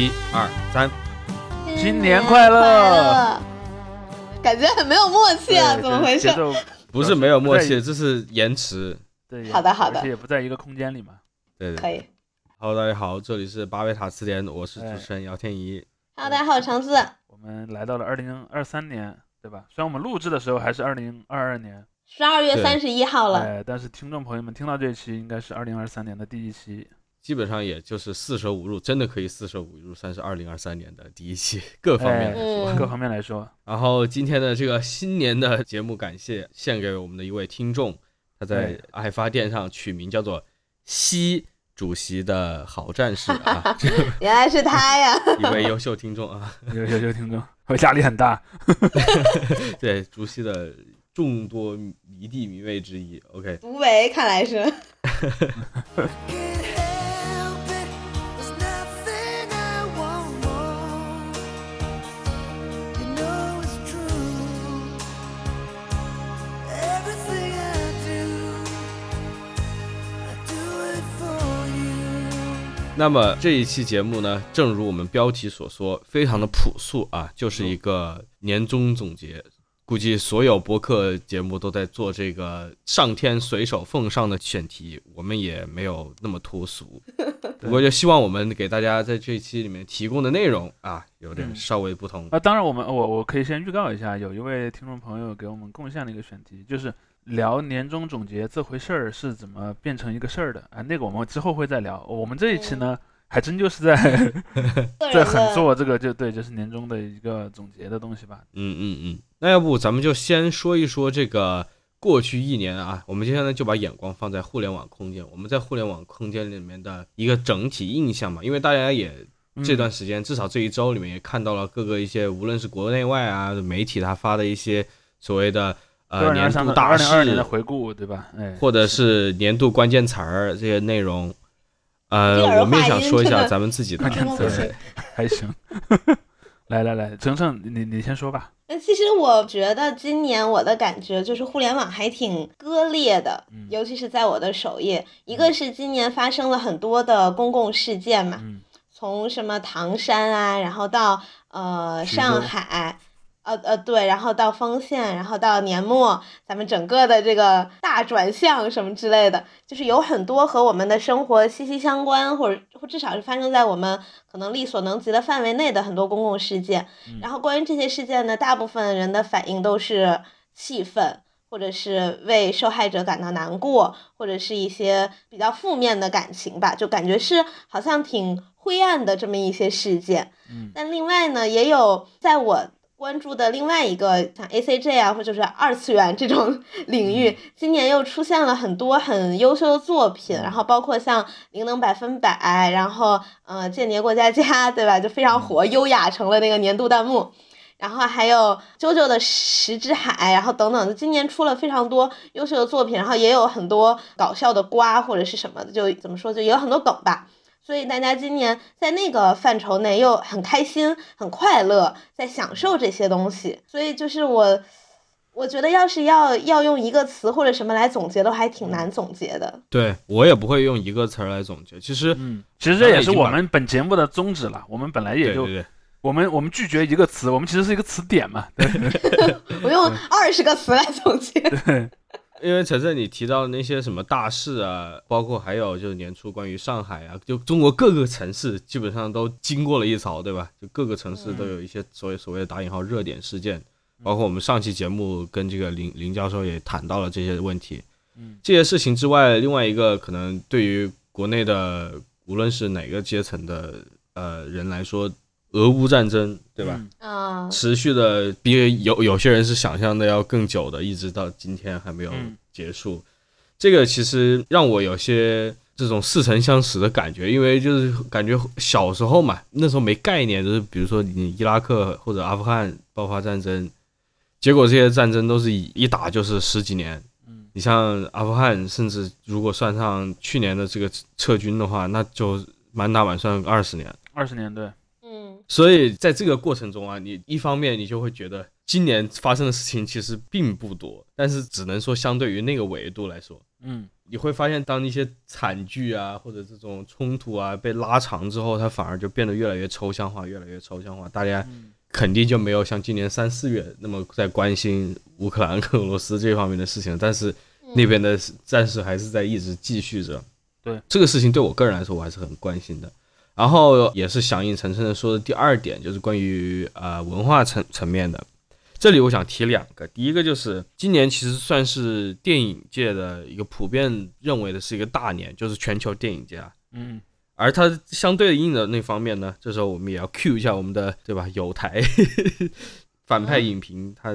一二三，新年快乐！感觉很没有默契啊，怎么回事？不是没有默契，这是延迟。对，好的好的，也不在一个空间里嘛。对，可以。Hello，大家好，这里是巴贝塔词典，我是主持人姚天怡。Hello，大家好，我橙子。我们来到了二零二三年，对吧？虽然我们录制的时候还是二零二二年十二月三十一号了，哎，但是听众朋友们听到这期应该是二零二三年的第一期。基本上也就是四舍五入，真的可以四舍五入算是二零二三年的第一期，各方面来说，各方面来说。然后今天的这个新年的节目，感谢献给我们的一位听众，他在爱发电上取名叫做“西主席的好战士 ”啊，原来是他呀，一位优秀听众啊，优秀听众，我压力很大。对，主席的众多迷弟迷妹之一，OK，独为看来是。那么这一期节目呢，正如我们标题所说，非常的朴素啊，就是一个年终总结。估计所有播客节目都在做这个上天随手奉上的选题，我们也没有那么脱俗。不过就希望我们给大家在这一期里面提供的内容啊，有点稍微不同。啊，当然我们我我可以先预告一下，有一位听众朋友给我们贡献了一个选题，就是。聊年终总结这回事儿是怎么变成一个事儿的啊？那个我们之后会再聊。我们这一期呢，还真就是在 在很做这个，就对，就是年终的一个总结的东西吧。嗯嗯嗯。那要不咱们就先说一说这个过去一年啊，我们接下来就把眼光放在互联网空间，我们在互联网空间里面的一个整体印象嘛。因为大家也这段时间，至少这一周里面也看到了各个一些，无论是国内外啊媒体他发的一些所谓的。呃，年度大事年的回顾，对吧？哎，或者是年度关键词儿这些内容，呃，我们也想说一下咱们自己的关键词，还行。来来来，程程，你你先说吧。那其实我觉得今年我的感觉就是互联网还挺割裂的，尤其是在我的首页，一个是今年发生了很多的公共事件嘛，从什么唐山啊，然后到呃上海。呃呃对，然后到丰县，然后到年末，咱们整个的这个大转向什么之类的，就是有很多和我们的生活息息相关，或者或至少是发生在我们可能力所能及的范围内的很多公共事件。然后关于这些事件呢，大部分人的反应都是气愤，或者是为受害者感到难过，或者是一些比较负面的感情吧，就感觉是好像挺灰暗的这么一些事件。嗯，但另外呢，也有在我。关注的另外一个像 A C G 啊，或者是二次元这种 领域，今年又出现了很多很优秀的作品，然后包括像《灵能百分百》，然后呃《间谍过家家》，对吧？就非常火，优雅成了那个年度弹幕。然后还有《啾啾的石之海》，然后等等，今年出了非常多优秀的作品，然后也有很多搞笑的瓜或者是什么的，就怎么说，就也有很多梗吧。所以大家今年在那个范畴内又很开心、很快乐，在享受这些东西。所以就是我，我觉得要是要要用一个词或者什么来总结的话，还挺难总结的。对我也不会用一个词儿来总结。其实，嗯，其实这也是我们本节目的宗旨了。我们本来也就，我们我们拒绝一个词，我们其实是一个词典嘛。我用二十个词来总结。因为晨晨你提到的那些什么大事啊，包括还有就是年初关于上海啊，就中国各个城市基本上都经过了一槽，对吧？就各个城市都有一些所谓所谓的打引号热点事件，包括我们上期节目跟这个林林教授也谈到了这些问题。嗯，这些事情之外，另外一个可能对于国内的无论是哪个阶层的呃人来说。俄乌战争，对吧？啊，持续的比有有些人是想象的要更久的，一直到今天还没有结束。这个其实让我有些这种似曾相识的感觉，因为就是感觉小时候嘛，那时候没概念，就是比如说你伊拉克或者阿富汗爆发战争，结果这些战争都是一一打就是十几年。嗯，你像阿富汗，甚至如果算上去年的这个撤军的话，那就满打满算二十年。二十年，对。嗯所以在这个过程中啊，你一方面你就会觉得今年发生的事情其实并不多，但是只能说相对于那个维度来说，嗯，你会发现，当一些惨剧啊或者这种冲突啊被拉长之后，它反而就变得越来越抽象化，越来越抽象化。大家肯定就没有像今年三四月那么在关心乌克兰跟、俄罗斯这方面的事情，但是那边的战事还是在一直继续着。对这个事情，对我个人来说，我还是很关心的。然后也是响应陈晨的说的第二点，就是关于呃文化层层面的。这里我想提两个，第一个就是今年其实算是电影界的一个普遍认为的是一个大年，就是全球电影节啊。嗯。而它相对应的那方面呢，这时候我们也要 cue 一下我们的对吧？有台 反派影评，他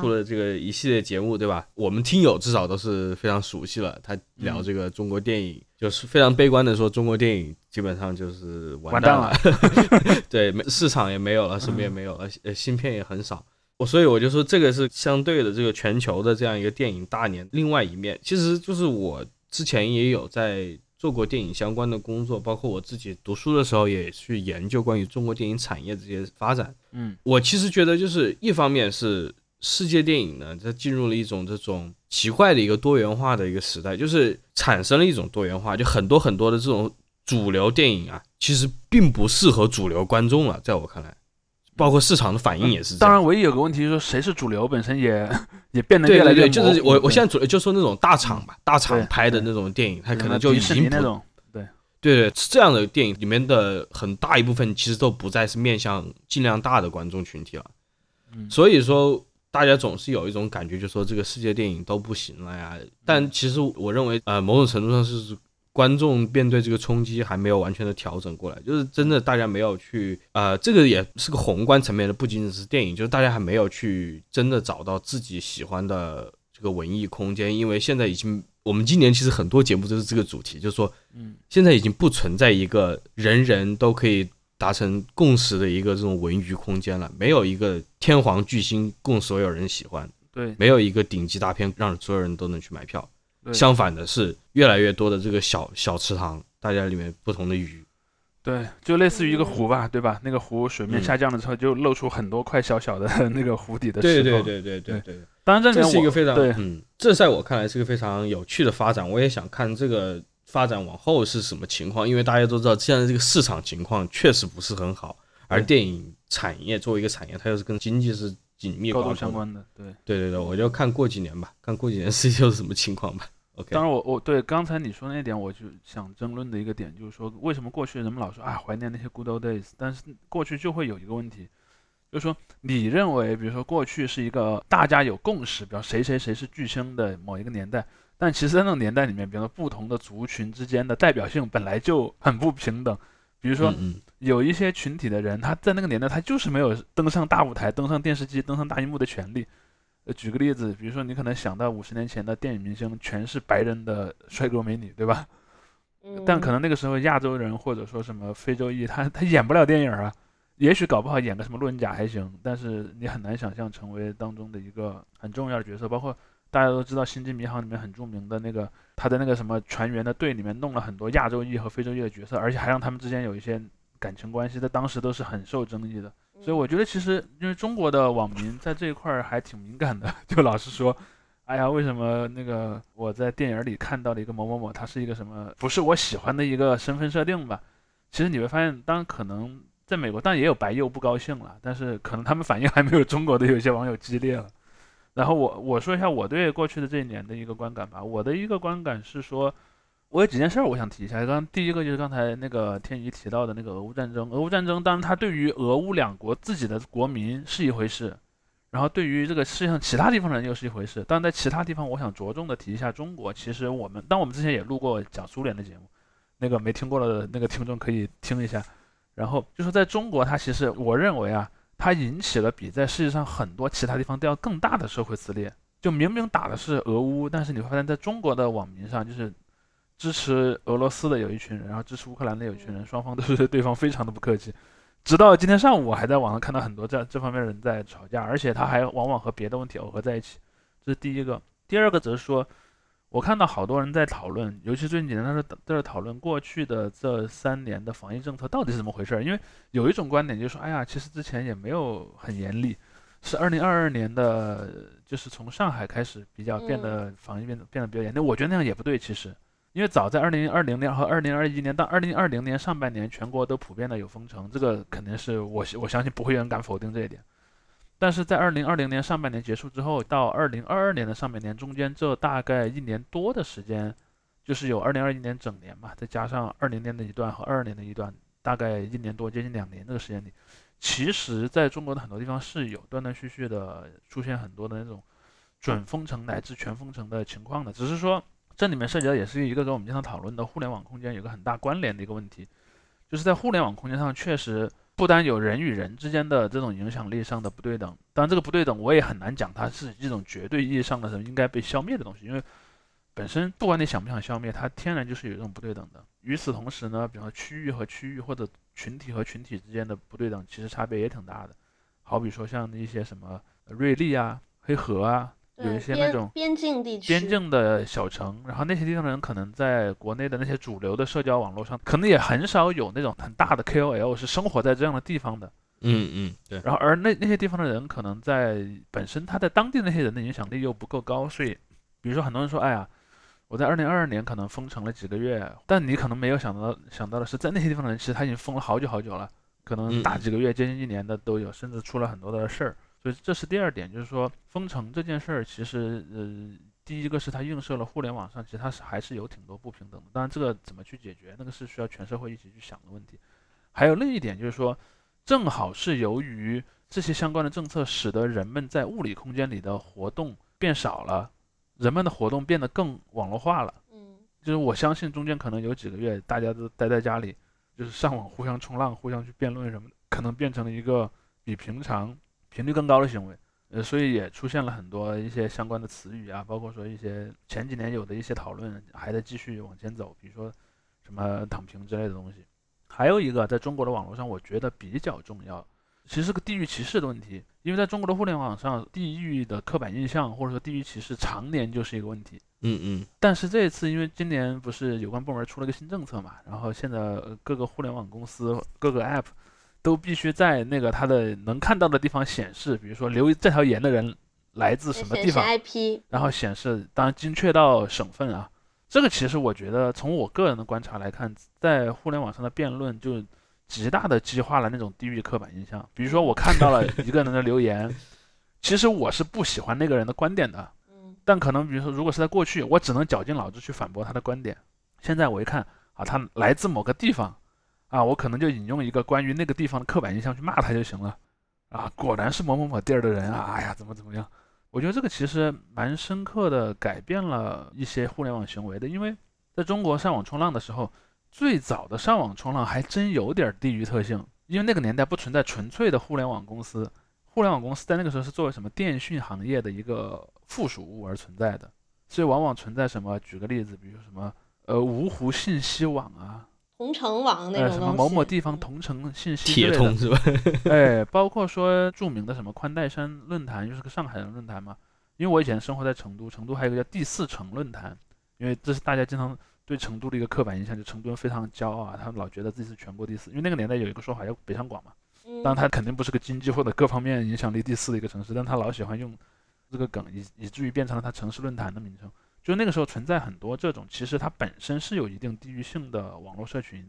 出了这个一系列节目，对吧？我们听友至少都是非常熟悉了。他聊这个中国电影，就是非常悲观的说，中国电影基本上就是完蛋了，对，市场也没有了，什么也没有了，呃，芯片也很少。我所以我就说，这个是相对的这个全球的这样一个电影大年。另外一面，其实就是我之前也有在做过电影相关的工作，包括我自己读书的时候也去研究关于中国电影产业这些发展。嗯，我其实觉得就是一方面是世界电影呢，它进入了一种这种奇怪的一个多元化的一个时代，就是产生了一种多元化，就很多很多的这种主流电影啊，其实并不适合主流观众了，在我看来。包括市场的反应也是。当然，唯一有个问题就是，谁是主流本身也也变得越来越就是我我现在主就说那种大厂吧，大厂拍的那种电影，它可能就已经那种对对对，这样的电影里面的很大一部分其实都不再是面向尽量大的观众群体了。嗯，所以说大家总是有一种感觉，就说这个世界电影都不行了呀。但其实我认为，呃，某种程度上是。观众面对这个冲击还没有完全的调整过来，就是真的大家没有去，呃，这个也是个宏观层面的，不仅仅是电影，就是大家还没有去真的找到自己喜欢的这个文艺空间，因为现在已经，我们今年其实很多节目都是这个主题，就是说，嗯，现在已经不存在一个人人都可以达成共识的一个这种文娱空间了，没有一个天皇巨星供所有人喜欢，对，没有一个顶级大片让所有人都能去买票。相反的是，越来越多的这个小小池塘，大家里面不同的鱼，对，就类似于一个湖吧，对吧？那个湖水面下降了之后，就露出很多块小小的那个湖底的石头。对对对对对对。当然，这是一个非常对，嗯，这在我看来是个非常有趣的发展。我也想看这个发展往后是什么情况，因为大家都知道现在这个市场情况确实不是很好，而电影产业作为一个产业，它又是跟经济是紧密高度相关的。对对对对，我就看过几年吧，看过几年世界又是什么情况吧。当然，我我对刚才你说那点，我就想争论的一个点，就是说，为什么过去人们老说啊怀念那些 good old days，但是过去就会有一个问题，就是说，你认为，比如说过去是一个大家有共识，比如谁谁谁是巨星的某一个年代，但其实在那种年代里面，比如说不同的族群之间的代表性本来就很不平等，比如说有一些群体的人，他在那个年代他就是没有登上大舞台、登上电视机、登上大荧幕的权利。呃，举个例子，比如说你可能想到五十年前的电影明星全是白人的帅哥美女，对吧？但可能那个时候亚洲人或者说什么非洲裔，他他演不了电影啊。也许搞不好演个什么路人甲还行，但是你很难想象成为当中的一个很重要的角色。包括大家都知道《星际迷航》里面很著名的那个，他在那个什么船员的队里面弄了很多亚洲裔和非洲裔的角色，而且还让他们之间有一些感情关系，在当时都是很受争议的。所以我觉得其实因为中国的网民在这一块儿还挺敏感的，就老是说，哎呀，为什么那个我在电影里看到的一个某某某，他是一个什么不是我喜欢的一个身份设定吧？其实你会发现，当然可能在美国，但也有白右不高兴了，但是可能他们反应还没有中国的有些网友激烈了。然后我我说一下我对过去的这一年的一个观感吧，我的一个观感是说。我有几件事儿我想提一下，刚第一个就是刚才那个天宇提到的那个俄乌战争。俄乌战争当然它对于俄乌两国自己的国民是一回事，然后对于这个世界上其他地方人又是一回事。但在其他地方，我想着重的提一下中国。其实我们，当我们之前也录过讲苏联的节目，那个没听过的那个听众可以听一下。然后就是在中国，它其实我认为啊，它引起了比在世界上很多其他地方都要更大的社会撕裂。就明明打的是俄乌，但是你会发现在中国的网民上就是。支持俄罗斯的有一群人，然后支持乌克兰的有一群人，双方都是对对方非常的不客气。直到今天上午，我还在网上看到很多这这方面的人在吵架，而且他还往往和别的问题耦合在一起。这是第一个。第二个则是说，我看到好多人在讨论，尤其最近几年，他是在讨论过去的这三年的防疫政策到底是怎么回事。因为有一种观点就是说，哎呀，其实之前也没有很严厉，是二零二二年的，就是从上海开始比较变得防疫变得变得比较严。那我觉得那样也不对，其实，因为早在二零二零年和二零二一年到二零二零年上半年，全国都普遍的有封城，这个肯定是我我相信不会有人敢否定这一点。但是在二零二零年上半年结束之后，到二零二二年的上半年中间，这大概一年多的时间，就是有二零二一年整年嘛，再加上二零年的一段和二二年的一段，大概一年多，接近两年这个时间里，其实在中国的很多地方是有断断续续的出现很多的那种准封城乃至全封城的情况的。只是说这里面涉及到也是一个跟我们经常讨论的互联网空间有个很大关联的一个问题，就是在互联网空间上确实。不单有人与人之间的这种影响力上的不对等，当然这个不对等我也很难讲它是一种绝对意义上的什么应该被消灭的东西，因为本身不管你想不想消灭，它天然就是有一种不对等的。与此同时呢，比方说区域和区域或者群体和群体之间的不对等，其实差别也挺大的。好比说像一些什么瑞丽啊、黑河啊。有一些那种边境地区、边境的小城，然后那些地方的人可能在国内的那些主流的社交网络上，可能也很少有那种很大的 KOL 是生活在这样的地方的。嗯嗯，对。然后而那那些地方的人，可能在本身他在当地那些人的影响力又不够高，所以，比如说很多人说，哎呀，我在二零二二年可能封城了几个月，但你可能没有想到想到的是，在那些地方的人其实他已经封了好久好久了，可能大几个月、接近一年的都有，甚至出了很多的事儿。所以这是第二点，就是说封城这件事儿，其实呃，第一个是它映射了互联网上，其实它是还是有挺多不平等的。当然，这个怎么去解决，那个是需要全社会一起去想的问题。还有另一点就是说，正好是由于这些相关的政策，使得人们在物理空间里的活动变少了，人们的活动变得更网络化了。嗯，就是我相信中间可能有几个月，大家都待在家里，就是上网互相冲浪、互相去辩论什么的，可能变成了一个比平常。频率更高的行为，呃，所以也出现了很多一些相关的词语啊，包括说一些前几年有的一些讨论还在继续往前走，比如说什么躺平之类的东西。还有一个在中国的网络上，我觉得比较重要，其实是个地域歧视的问题，因为在中国的互联网上，地域的刻板印象或者说地域歧视常年就是一个问题。嗯嗯。但是这一次，因为今年不是有关部门出了个新政策嘛，然后现在各个互联网公司各个 App。都必须在那个他的能看到的地方显示，比如说留这条言的人来自什么地方，IP，然后显示，当然精确到省份啊。这个其实我觉得，从我个人的观察来看，在互联网上的辩论就极大的激化了那种地域刻板印象。比如说，我看到了一个人的留言，其实我是不喜欢那个人的观点的，但可能比如说，如果是在过去，我只能绞尽脑汁去反驳他的观点。现在我一看啊，他来自某个地方。啊，我可能就引用一个关于那个地方的刻板印象去骂他就行了。啊，果然是某某某地儿的人啊，哎呀，怎么怎么样？我觉得这个其实蛮深刻的改变了一些互联网行为的。因为在中国上网冲浪的时候，最早的上网冲浪还真有点地域特性，因为那个年代不存在纯粹的互联网公司，互联网公司在那个时候是作为什么电讯行业的一个附属物而存在的，所以往往存在什么？举个例子，比如什么呃芜湖信息网啊。同城网那种什么某某地方同城信息铁通是吧？哎，包括说著名的什么宽带山论坛，就是个上海人论坛嘛。因为我以前生活在成都，成都还有一个叫第四城论坛，因为这是大家经常对成都的一个刻板印象，就成都人非常骄傲啊，他们老觉得自己是全国第四。因为那个年代有一个说法叫北上广嘛，当然他肯定不是个经济或者各方面影响力第四的一个城市，但他老喜欢用这个梗，以以至于变成了他城市论坛的名称。就那个时候存在很多这种，其实它本身是有一定地域性的网络社群，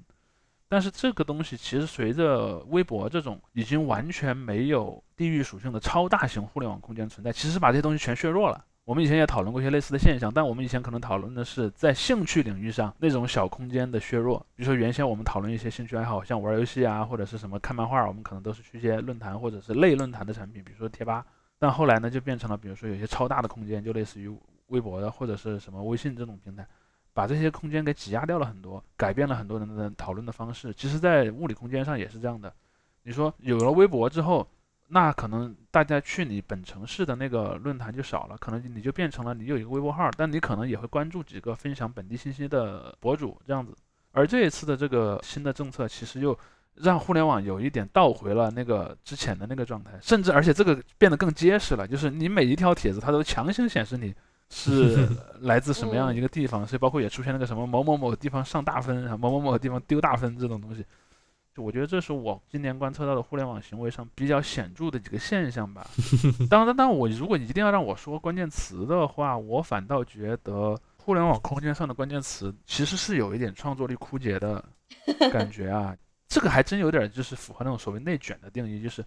但是这个东西其实随着微博这种已经完全没有地域属性的超大型互联网空间存在，其实把这些东西全削弱了。我们以前也讨论过一些类似的现象，但我们以前可能讨论的是在兴趣领域上那种小空间的削弱，比如说原先我们讨论一些兴趣爱好，像玩游戏啊，或者是什么看漫画，我们可能都是去一些论坛或者是类论坛的产品，比如说贴吧。但后来呢，就变成了比如说有些超大的空间，就类似于。微博的或者是什么微信这种平台，把这些空间给挤压掉了很多，改变了很多人的讨论的方式。其实，在物理空间上也是这样的。你说有了微博之后，那可能大家去你本城市的那个论坛就少了，可能你就变成了你有一个微博号，但你可能也会关注几个分享本地信息的博主这样子。而这一次的这个新的政策，其实又让互联网有一点倒回了那个之前的那个状态，甚至而且这个变得更结实了，就是你每一条帖子它都强行显示你。是来自什么样一个地方？所以包括也出现那个什么某某某地方上大分，某某某地方丢大分这种东西，就我觉得这是我今年观测到的互联网行为上比较显著的几个现象吧。当然，当我如果一定要让我说关键词的话，我反倒觉得互联网空间上的关键词其实是有一点创作力枯竭的 感觉啊。这个还真有点就是符合那种所谓内卷的定义，就是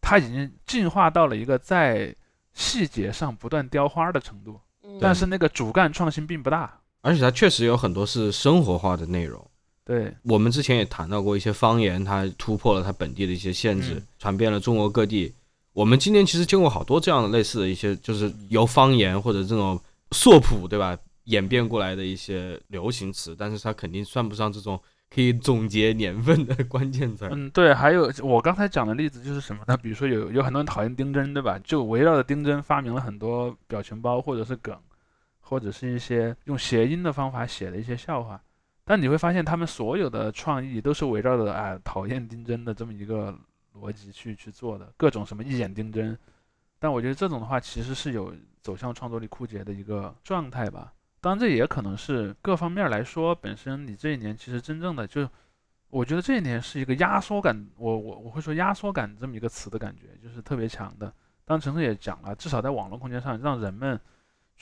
它已经进化到了一个在细节上不断雕花的程度，但是那个主干创新并不大。而且它确实有很多是生活化的内容。对我们之前也谈到过一些方言，它突破了它本地的一些限制，传遍了中国各地。我们今年其实见过好多这样的类似的一些，就是由方言或者这种硕普对吧演变过来的一些流行词，但是它肯定算不上这种可以总结年份的关键词。嗯，对。还有我刚才讲的例子就是什么呢？比如说有有很多人讨厌丁真，对吧？就围绕着丁真发明了很多表情包，或者是梗，或者是一些用谐音的方法写的一些笑话。但你会发现，他们所有的创意都是围绕着啊讨厌丁真的这么一个逻辑去去做的，各种什么一眼丁真。但我觉得这种的话，其实是有走向创作力枯竭的一个状态吧。当然，这也可能是各方面来说，本身你这一年其实真正的就，我觉得这一年是一个压缩感，我我我会说压缩感这么一个词的感觉，就是特别强的。当陈晨也讲了，至少在网络空间上，让人们。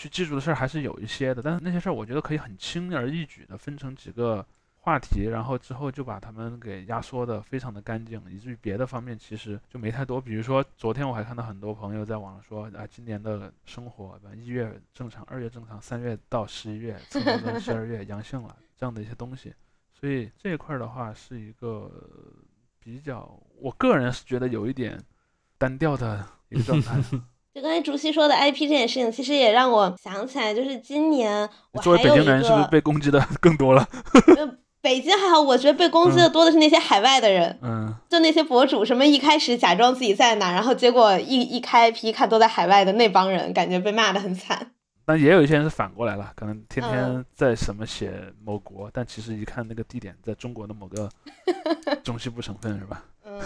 去记住的事儿还是有一些的，但是那些事儿我觉得可以很轻而易举的分成几个话题，然后之后就把他们给压缩的非常的干净，以至于别的方面其实就没太多。比如说昨天我还看到很多朋友在网上说啊，今年的生活，一月正常，二月正常，三月到十一月，测到十二月阳性了这样的一些东西。所以这一块的话是一个比较，我个人是觉得有一点单调的一个状态。就刚才竹溪说的 IP 这件事情，其实也让我想起来，就是今年我作为北京人，是不是被攻击的更多了？北京还好，我觉得被攻击的多的是那些海外的人，嗯，就那些博主，什么一开始假装自己在哪，然后结果一一开 IP 看都在海外的那帮人，感觉被骂的很惨。但也有一些人是反过来了，可能天天在什么写某国，但其实一看那个地点在中国的某个 中西部省份，是吧？嗯，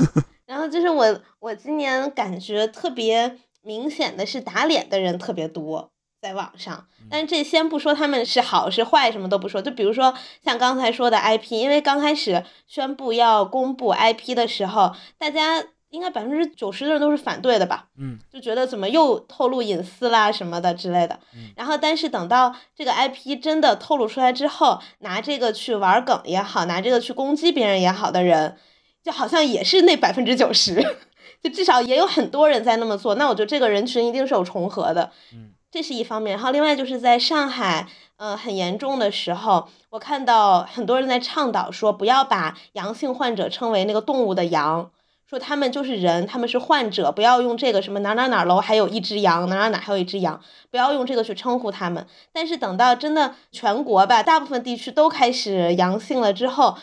然后就是我，我今年感觉特别。明显的是打脸的人特别多，在网上，但是这先不说他们是好是坏，什么都不说，就比如说像刚才说的 IP，因为刚开始宣布要公布 IP 的时候，大家应该百分之九十的人都是反对的吧？嗯，就觉得怎么又透露隐私啦什么的之类的。然后，但是等到这个 IP 真的透露出来之后，拿这个去玩梗也好，拿这个去攻击别人也好的人，就好像也是那百分之九十。就至少也有很多人在那么做，那我觉得这个人群一定是有重合的，嗯，这是一方面。然后另外就是在上海，呃，很严重的时候，我看到很多人在倡导说，不要把阳性患者称为那个动物的羊，说他们就是人，他们是患者，不要用这个什么哪哪哪楼还有一只羊，哪哪哪还有一只羊，不要用这个去称呼他们。但是等到真的全国吧，大部分地区都开始阳性了之后。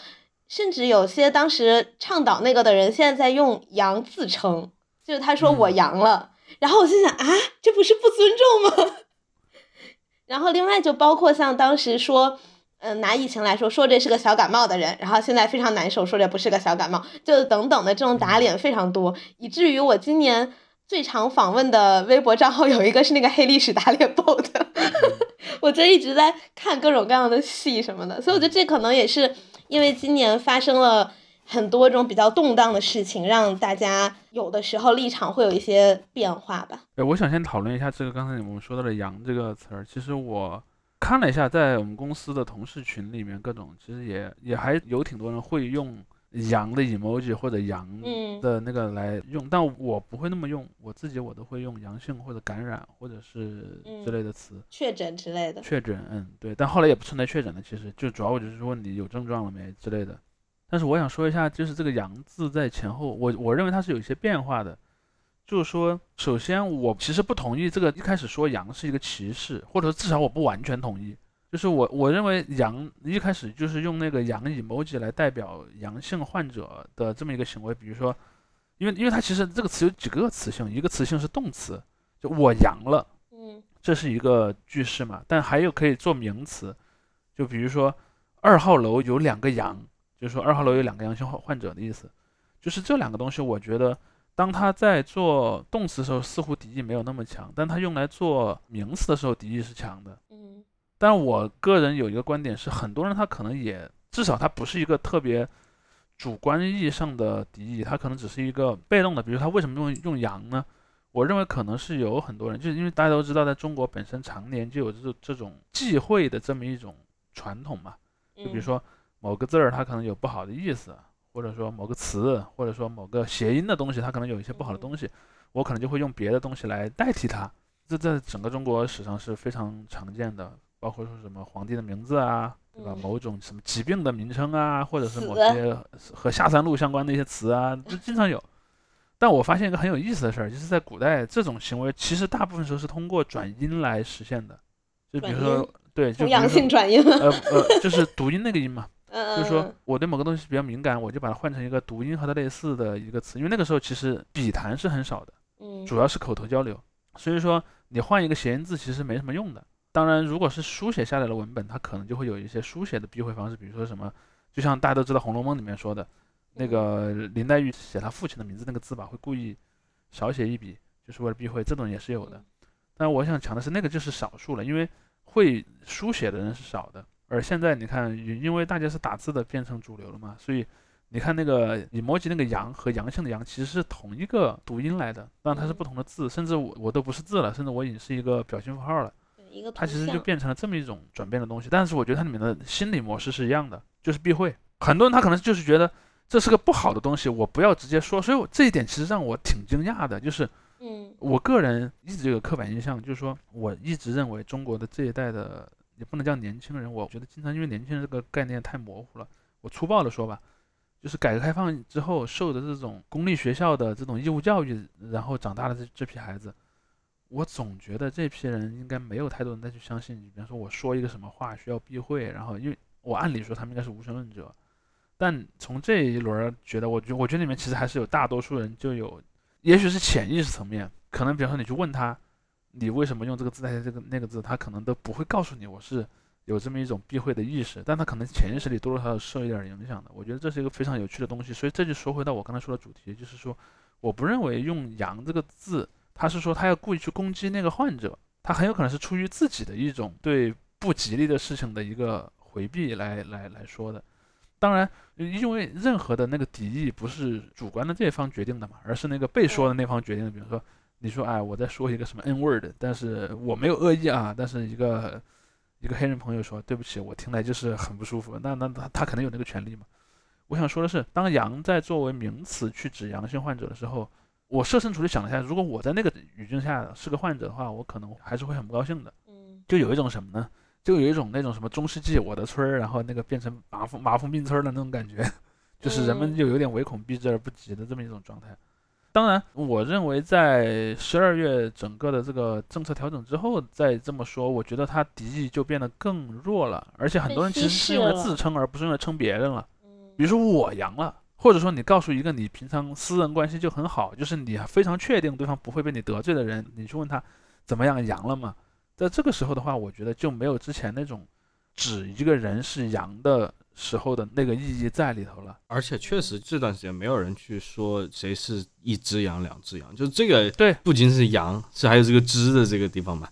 甚至有些当时倡导那个的人，现在在用“阳”自称，就是他说我阳了，然后我心想啊，这不是不尊重吗？然后另外就包括像当时说，嗯，拿疫情来说，说这是个小感冒的人，然后现在非常难受，说这不是个小感冒，就等等的这种打脸非常多，以至于我今年最常访问的微博账号有一个是那个黑历史打脸 bot，我就一直在看各种各样的戏什么的，所以我觉得这可能也是。因为今年发生了很多种比较动荡的事情，让大家有的时候立场会有一些变化吧。哎，我想先讨论一下这个刚才我们说到的“阳”这个词儿。其实我看了一下，在我们公司的同事群里面，各种其实也也还有挺多人会用。阳的 emoji 或者阳的那个来用，但我不会那么用，我自己我都会用阳性或者感染或者是之类的词，确诊之类的。确诊，嗯，对，但后来也不存在确诊了，其实就主要我就是问你有症状了没之类的。但是我想说一下，就是这个阳字在前后，我我认为它是有一些变化的，就是说，首先我其实不同意这个一开始说阳是一个歧视，或者至少我不完全同意。就是我我认为阳一开始就是用那个阳 emoji 来代表阳性患者的这么一个行为，比如说，因为因为它其实这个词有几个词性，一个词性是动词，就我阳了，嗯，这是一个句式嘛，但还有可以做名词，就比如说二号楼有两个阳，就是说二号楼有两个阳性患患者的意思，就是这两个东西，我觉得当他在做动词的时候似乎敌意没有那么强，但他用来做名词的时候敌意是强的，嗯。但我个人有一个观点是，很多人他可能也至少他不是一个特别主观意义上的敌意，他可能只是一个被动的。比如他为什么用用阳呢？我认为可能是有很多人，就是因为大家都知道，在中国本身常年就有这这种忌讳的这么一种传统嘛。就比如说某个字儿，它可能有不好的意思，或者说某个词，或者说某个谐音的东西，它可能有一些不好的东西，我可能就会用别的东西来代替它。这在整个中国史上是非常常见的，包括说什么皇帝的名字啊。对吧？某种什么疾病的名称啊，或者是某些和下三路相关的一些词啊，就经常有。但我发现一个很有意思的事儿，就是在古代，这种行为其实大部分时候是通过转音来实现的。就比如说，对，就阳性转音呃呃，就是读音那个音嘛。就是说我对某个东西比较敏感，我就把它换成一个读音和它类似的一个词。因为那个时候其实笔谈是很少的，嗯，主要是口头交流。所以说你换一个谐音字其实没什么用的。当然，如果是书写下来的文本，它可能就会有一些书写的避讳方式，比如说什么，就像大家都知道《红楼梦》里面说的，那个林黛玉写她父亲的名字那个字吧，会故意少写一笔，就是为了避讳，这种也是有的。但我想强的是，那个就是少数了，因为会书写的人是少的。而现在你看，因为大家是打字的变成主流了嘛，所以你看那个 emoji 那个“阳”和阳性的“阳”其实是同一个读音来的，但它是不同的字，甚至我我都不是字了，甚至我已经是一个表情符号了。它其实就变成了这么一种转变的东西，但是我觉得它里面的心理模式是一样的，就是避讳。很多人他可能就是觉得这是个不好的东西，我不要直接说。所以这一点其实让我挺惊讶的，就是，嗯，我个人一直有刻板印象，就是说我一直认为中国的这一代的也不能叫年轻人，我觉得经常因为年轻人这个概念太模糊了。我粗暴的说吧，就是改革开放之后受的这种公立学校的这种义务教育，然后长大的这这批孩子。我总觉得这批人应该没有太多人再去相信你。比方说，我说一个什么话需要避讳，然后因为我按理说他们应该是无神论者，但从这一轮觉得，我觉我觉得里面其实还是有大多数人就有，也许是潜意识层面，可能比方说你去问他，你为什么用这个字代替这个那个字，他可能都不会告诉你我是有这么一种避讳的意识，但他可能潜意识里多多少少受一点影响的。我觉得这是一个非常有趣的东西，所以这就说回到我刚才说的主题，就是说，我不认为用“羊”这个字。他是说他要故意去攻击那个患者，他很有可能是出于自己的一种对不吉利的事情的一个回避来来来说的。当然，因为任何的那个敌意不是主观的这一方决定的嘛，而是那个被说的那方决定的。比如说，你说哎，我在说一个什么 N word，但是我没有恶意啊，但是一个一个黑人朋友说对不起，我听来就是很不舒服。那那他他可能有那个权利嘛？我想说的是，当阳在作为名词去指阳性患者的时候。我设身处地想了一下，如果我在那个语境下是个患者的话，我可能还是会很不高兴的。嗯，就有一种什么呢？就有一种那种什么中世纪我的村儿，然后那个变成麻风麻风病村的那种感觉，就是人们就有点唯恐避之而不及的这么一种状态。当然，我认为在十二月整个的这个政策调整之后再这么说，我觉得他敌意就变得更弱了，而且很多人其实是用来自称而不是用来称别人了。嗯，比如说我阳了。或者说，你告诉一个你平常私人关系就很好，就是你非常确定对方不会被你得罪的人，你去问他怎么样阳了吗？在这个时候的话，我觉得就没有之前那种指一个人是阳的时候的那个意义在里头了。而且确实这段时间没有人去说谁是一只羊两只羊，就是这个对，不仅是羊，是还有这个只的这个地方嘛。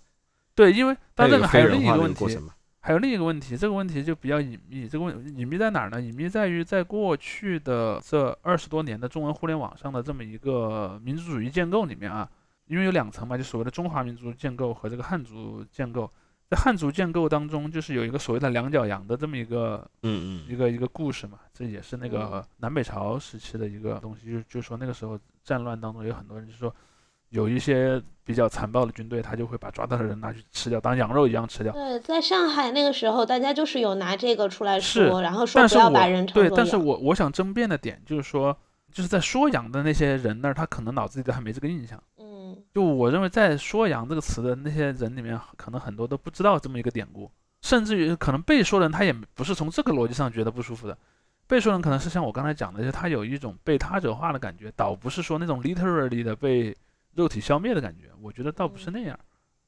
对，因为但这个还有另一个问题。还有另一个问题，这个问题就比较隐秘。这个问隐秘在哪儿呢？隐秘在于在过去的这二十多年的中文互联网上的这么一个民族主义建构里面啊，因为有两层嘛，就所谓的中华民族建构和这个汉族建构。在汉族建构当中，就是有一个所谓的两脚羊的这么一个，嗯嗯，一个一个故事嘛。这也是那个南北朝时期的一个东西，就就说那个时候战乱当中有很多人就说。有一些比较残暴的军队，他就会把抓到的人拿去吃掉，当羊肉一样吃掉。对，在上海那个时候，大家就是有拿这个出来说，然后说不要把人对，但是我我想争辩的点就是说，就是在说羊的那些人那儿，他可能脑子里都还没这个印象。嗯，就我认为，在说羊这个词的那些人里面，可能很多都不知道这么一个典故，甚至于可能被说人他也不是从这个逻辑上觉得不舒服的，被说人可能是像我刚才讲的，就是他有一种被他者化的感觉，倒不是说那种 literally 的被。肉体消灭的感觉，我觉得倒不是那样，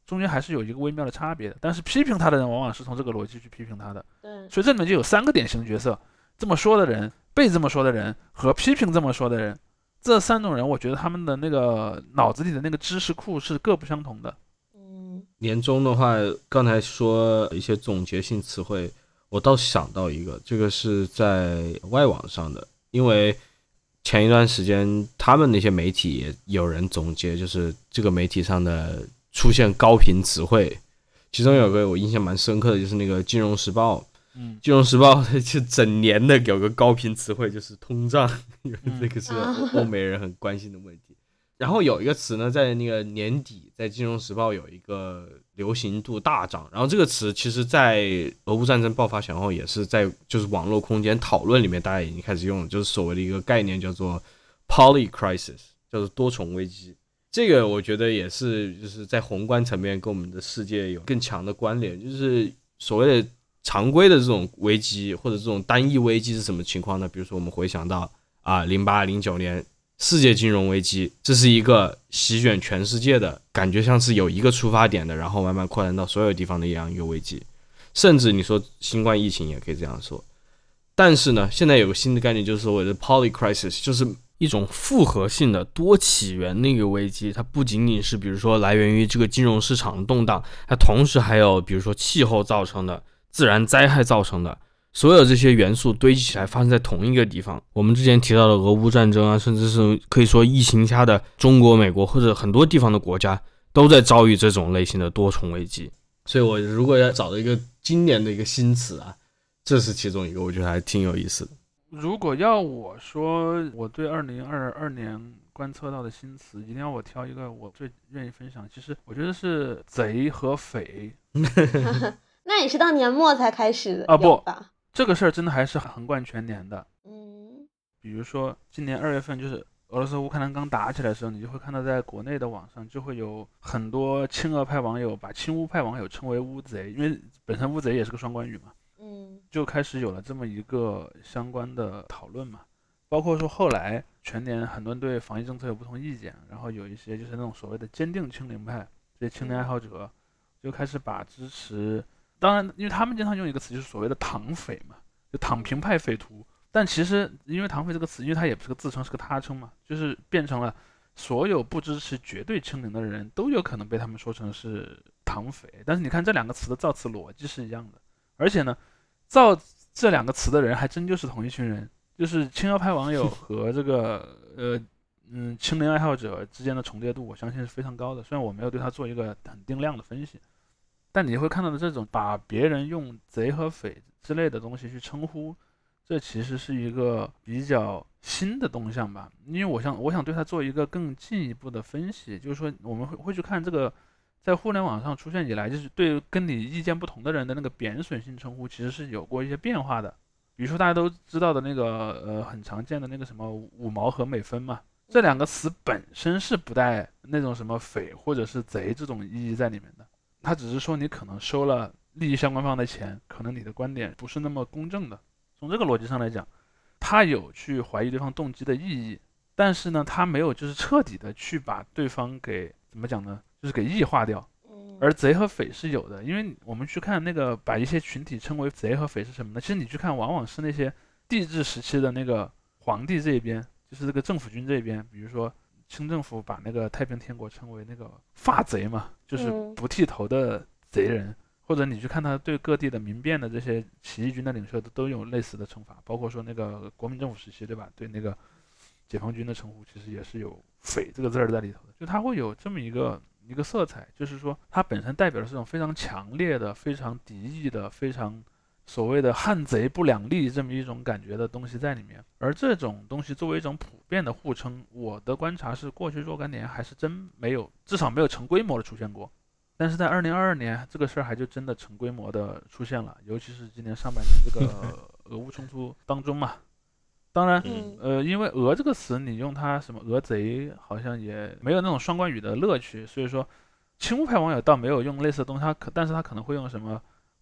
中间还是有一个微妙的差别的。但是批评他的人往往是从这个逻辑去批评他的，对。所以这里面就有三个典型角色：这么说的人、被这么说的人和批评这么说的人。这三种人，我觉得他们的那个脑子里的那个知识库是各不相同的。嗯。年终的话，刚才说一些总结性词汇，我倒想到一个，这个是在外网上的，因为前一段时间他们那些媒体也有人总结，就是这个媒体上的出现高频词汇，其中有个我印象蛮深刻的，就是那个《金融时报》。嗯，《金融时报》就整年的有个高频词汇，就是通胀，因为这个是欧美人很关心的问题。然后有一个词呢，在那个年底，在《金融时报》有一个流行度大涨。然后这个词其实，在俄乌战争爆发前后，也是在就是网络空间讨论里面，大家已经开始用了，就是所谓的一个概念，叫做 poly crisis，叫做多重危机。这个我觉得也是就是在宏观层面跟我们的世界有更强的关联，就是所谓的。常规的这种危机或者这种单一危机是什么情况呢？比如说，我们回想到啊，零八零九年世界金融危机，这是一个席卷全世界的感觉，像是有一个出发点的，然后慢慢扩展到所有地方的一样一个危机。甚至你说新冠疫情也可以这样说。但是呢，现在有个新的概念，就是所谓的 poly crisis，就是一种复合性的多起源的一个危机。它不仅仅是比如说来源于这个金融市场的动荡，它同时还有比如说气候造成的。自然灾害造成的所有这些元素堆积起来，发生在同一个地方。我们之前提到的俄乌战争啊，甚至是可以说疫情下的中国、美国或者很多地方的国家，都在遭遇这种类型的多重危机。所以，我如果要找到一个今年的一个新词啊，这是其中一个，我觉得还挺有意思的。如果要我说，我对二零二二年观测到的新词，一定要我挑一个我最愿意分享，其实我觉得是“贼”和“匪”。那也是到年末才开始的啊？不，这个事儿真的还是横贯全年的。嗯，比如说今年二月份，就是俄罗斯乌克兰刚打起来的时候，你就会看到在国内的网上就会有很多亲俄派网友把亲乌派网友称为乌贼，因为本身乌贼也是个双关语嘛。嗯，就开始有了这么一个相关的讨论嘛。包括说后来全年很多人对防疫政策有不同意见，然后有一些就是那种所谓的坚定清零派这些清零爱好者就开始把支持。当然，因为他们经常用一个词，就是所谓的“躺匪”嘛，就躺平派匪徒。但其实，因为“躺匪”这个词，因为它也不是个自称，是个他称嘛，就是变成了所有不支持绝对清零的人都有可能被他们说成是躺匪。但是你看这两个词的造词逻辑是一样的，而且呢，造这两个词的人还真就是同一群人，就是亲俄派网友 和这个呃嗯清零爱好者之间的重叠度，我相信是非常高的。虽然我没有对他做一个很定量的分析。但你会看到的这种把别人用贼和匪之类的东西去称呼，这其实是一个比较新的动向吧。因为我想，我想对它做一个更进一步的分析，就是说我们会会去看这个，在互联网上出现以来，就是对跟你意见不同的人的那个贬损性称呼，其实是有过一些变化的。比如说大家都知道的那个呃很常见的那个什么五毛和美分嘛，这两个词本身是不带那种什么匪或者是贼这种意义在里面的。他只是说你可能收了利益相关方的钱，可能你的观点不是那么公正的。从这个逻辑上来讲，他有去怀疑对方动机的意义，但是呢，他没有就是彻底的去把对方给怎么讲呢？就是给异化掉。而贼和匪是有的，因为我们去看那个把一些群体称为贼和匪是什么呢？其实你去看，往往是那些帝制时期的那个皇帝这边，就是这个政府军这边，比如说。清政府把那个太平天国称为那个发贼嘛，就是不剃头的贼人，或者你去看他对各地的民变的这些起义军的领袖都都有类似的称法，包括说那个国民政府时期，对吧？对那个解放军的称呼其实也是有“匪”这个字儿在里头的，就他会有这么一个一个色彩，就是说它本身代表的是一种非常强烈的、非常敌意的、非常。所谓的汉贼不两立这么一种感觉的东西在里面，而这种东西作为一种普遍的互称，我的观察是过去若干年还是真没有，至少没有成规模的出现过。但是在二零二二年，这个事儿还就真的成规模的出现了，尤其是今年上半年这个 俄乌冲突当中嘛。当然，呃，因为“俄”这个词，你用它什么“俄贼”，好像也没有那种双关语的乐趣。所以说，亲乌派网友倒没有用类似的东西，他可，但是他可能会用什么？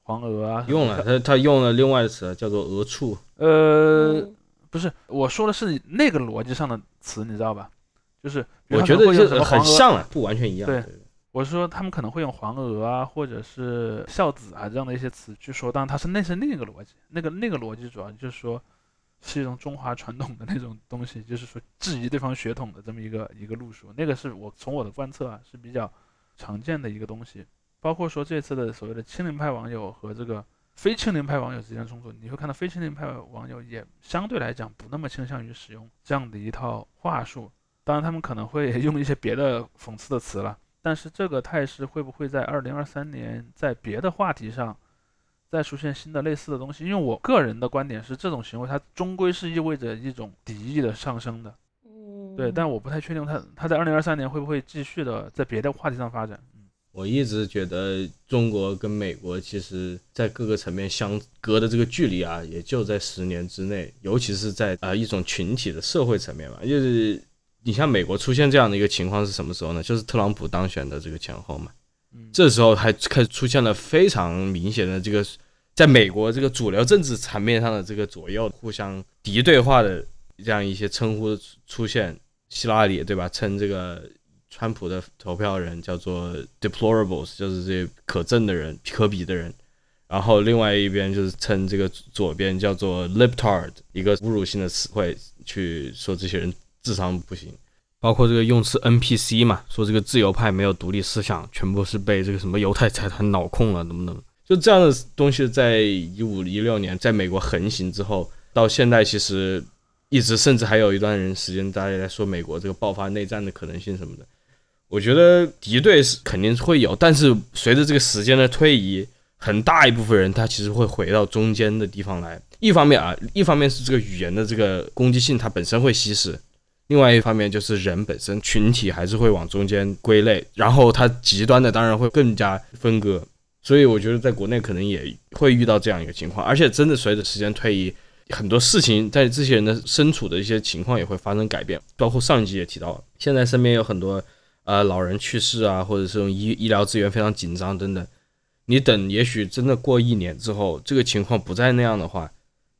黄鹅啊，用了他，他用了另外的词叫做“鹅畜”。呃，不是，我说的是那个逻辑上的词，你知道吧？就是我觉得就是很像了，不完全一样。对，我是说他们可能会用黄鹅啊，或者是孝子啊这样的一些词去说，当然它是那是另一个逻辑，那个那个逻辑主要就是说是一种中华传统的那种东西，就是说质疑对方血统的这么一个一个路数。那个是我从我的观测啊是比较常见的一个东西。包括说这次的所谓的亲零派网友和这个非亲零派网友之间的冲突，你会看到非亲零派网友也相对来讲不那么倾向于使用这样的一套话术。当然，他们可能会用一些别的讽刺的词了。但是这个态势会不会在二零二三年在别的话题上再出现新的类似的东西？因为我个人的观点是，这种行为它终归是意味着一种敌意的上升的。嗯，对，但我不太确定它它在二零二三年会不会继续的在别的话题上发展。我一直觉得中国跟美国其实在各个层面相隔的这个距离啊，也就在十年之内，尤其是在啊一种群体的社会层面嘛。就是你像美国出现这样的一个情况是什么时候呢？就是特朗普当选的这个前后嘛。这时候还开始出现了非常明显的这个，在美国这个主流政治层面上的这个左右互相敌对化的这样一些称呼出现。希拉里对吧？称这个。川普的投票人叫做 deplorables，就是这些可憎的人、可比的人。然后另外一边就是称这个左边叫做 liptard，一个侮辱性的词汇，去说这些人智商不行。包括这个用词 NPC 嘛，说这个自由派没有独立思想，全部是被这个什么犹太财团脑控了，能不能？就这样的东西，在一五一六年在美国横行之后，到现在其实一直，甚至还有一段人时间，大家在说美国这个爆发内战的可能性什么的。我觉得敌对是肯定会有，但是随着这个时间的推移，很大一部分人他其实会回到中间的地方来。一方面啊，一方面是这个语言的这个攻击性它本身会稀释；另外一方面就是人本身群体还是会往中间归类，然后它极端的当然会更加分割。所以我觉得在国内可能也会遇到这样一个情况，而且真的随着时间推移，很多事情在这些人的身处的一些情况也会发生改变。包括上一集也提到了，现在身边有很多。呃，老人去世啊，或者这种医医疗资源非常紧张等等，你等，也许真的过一年之后，这个情况不再那样的话，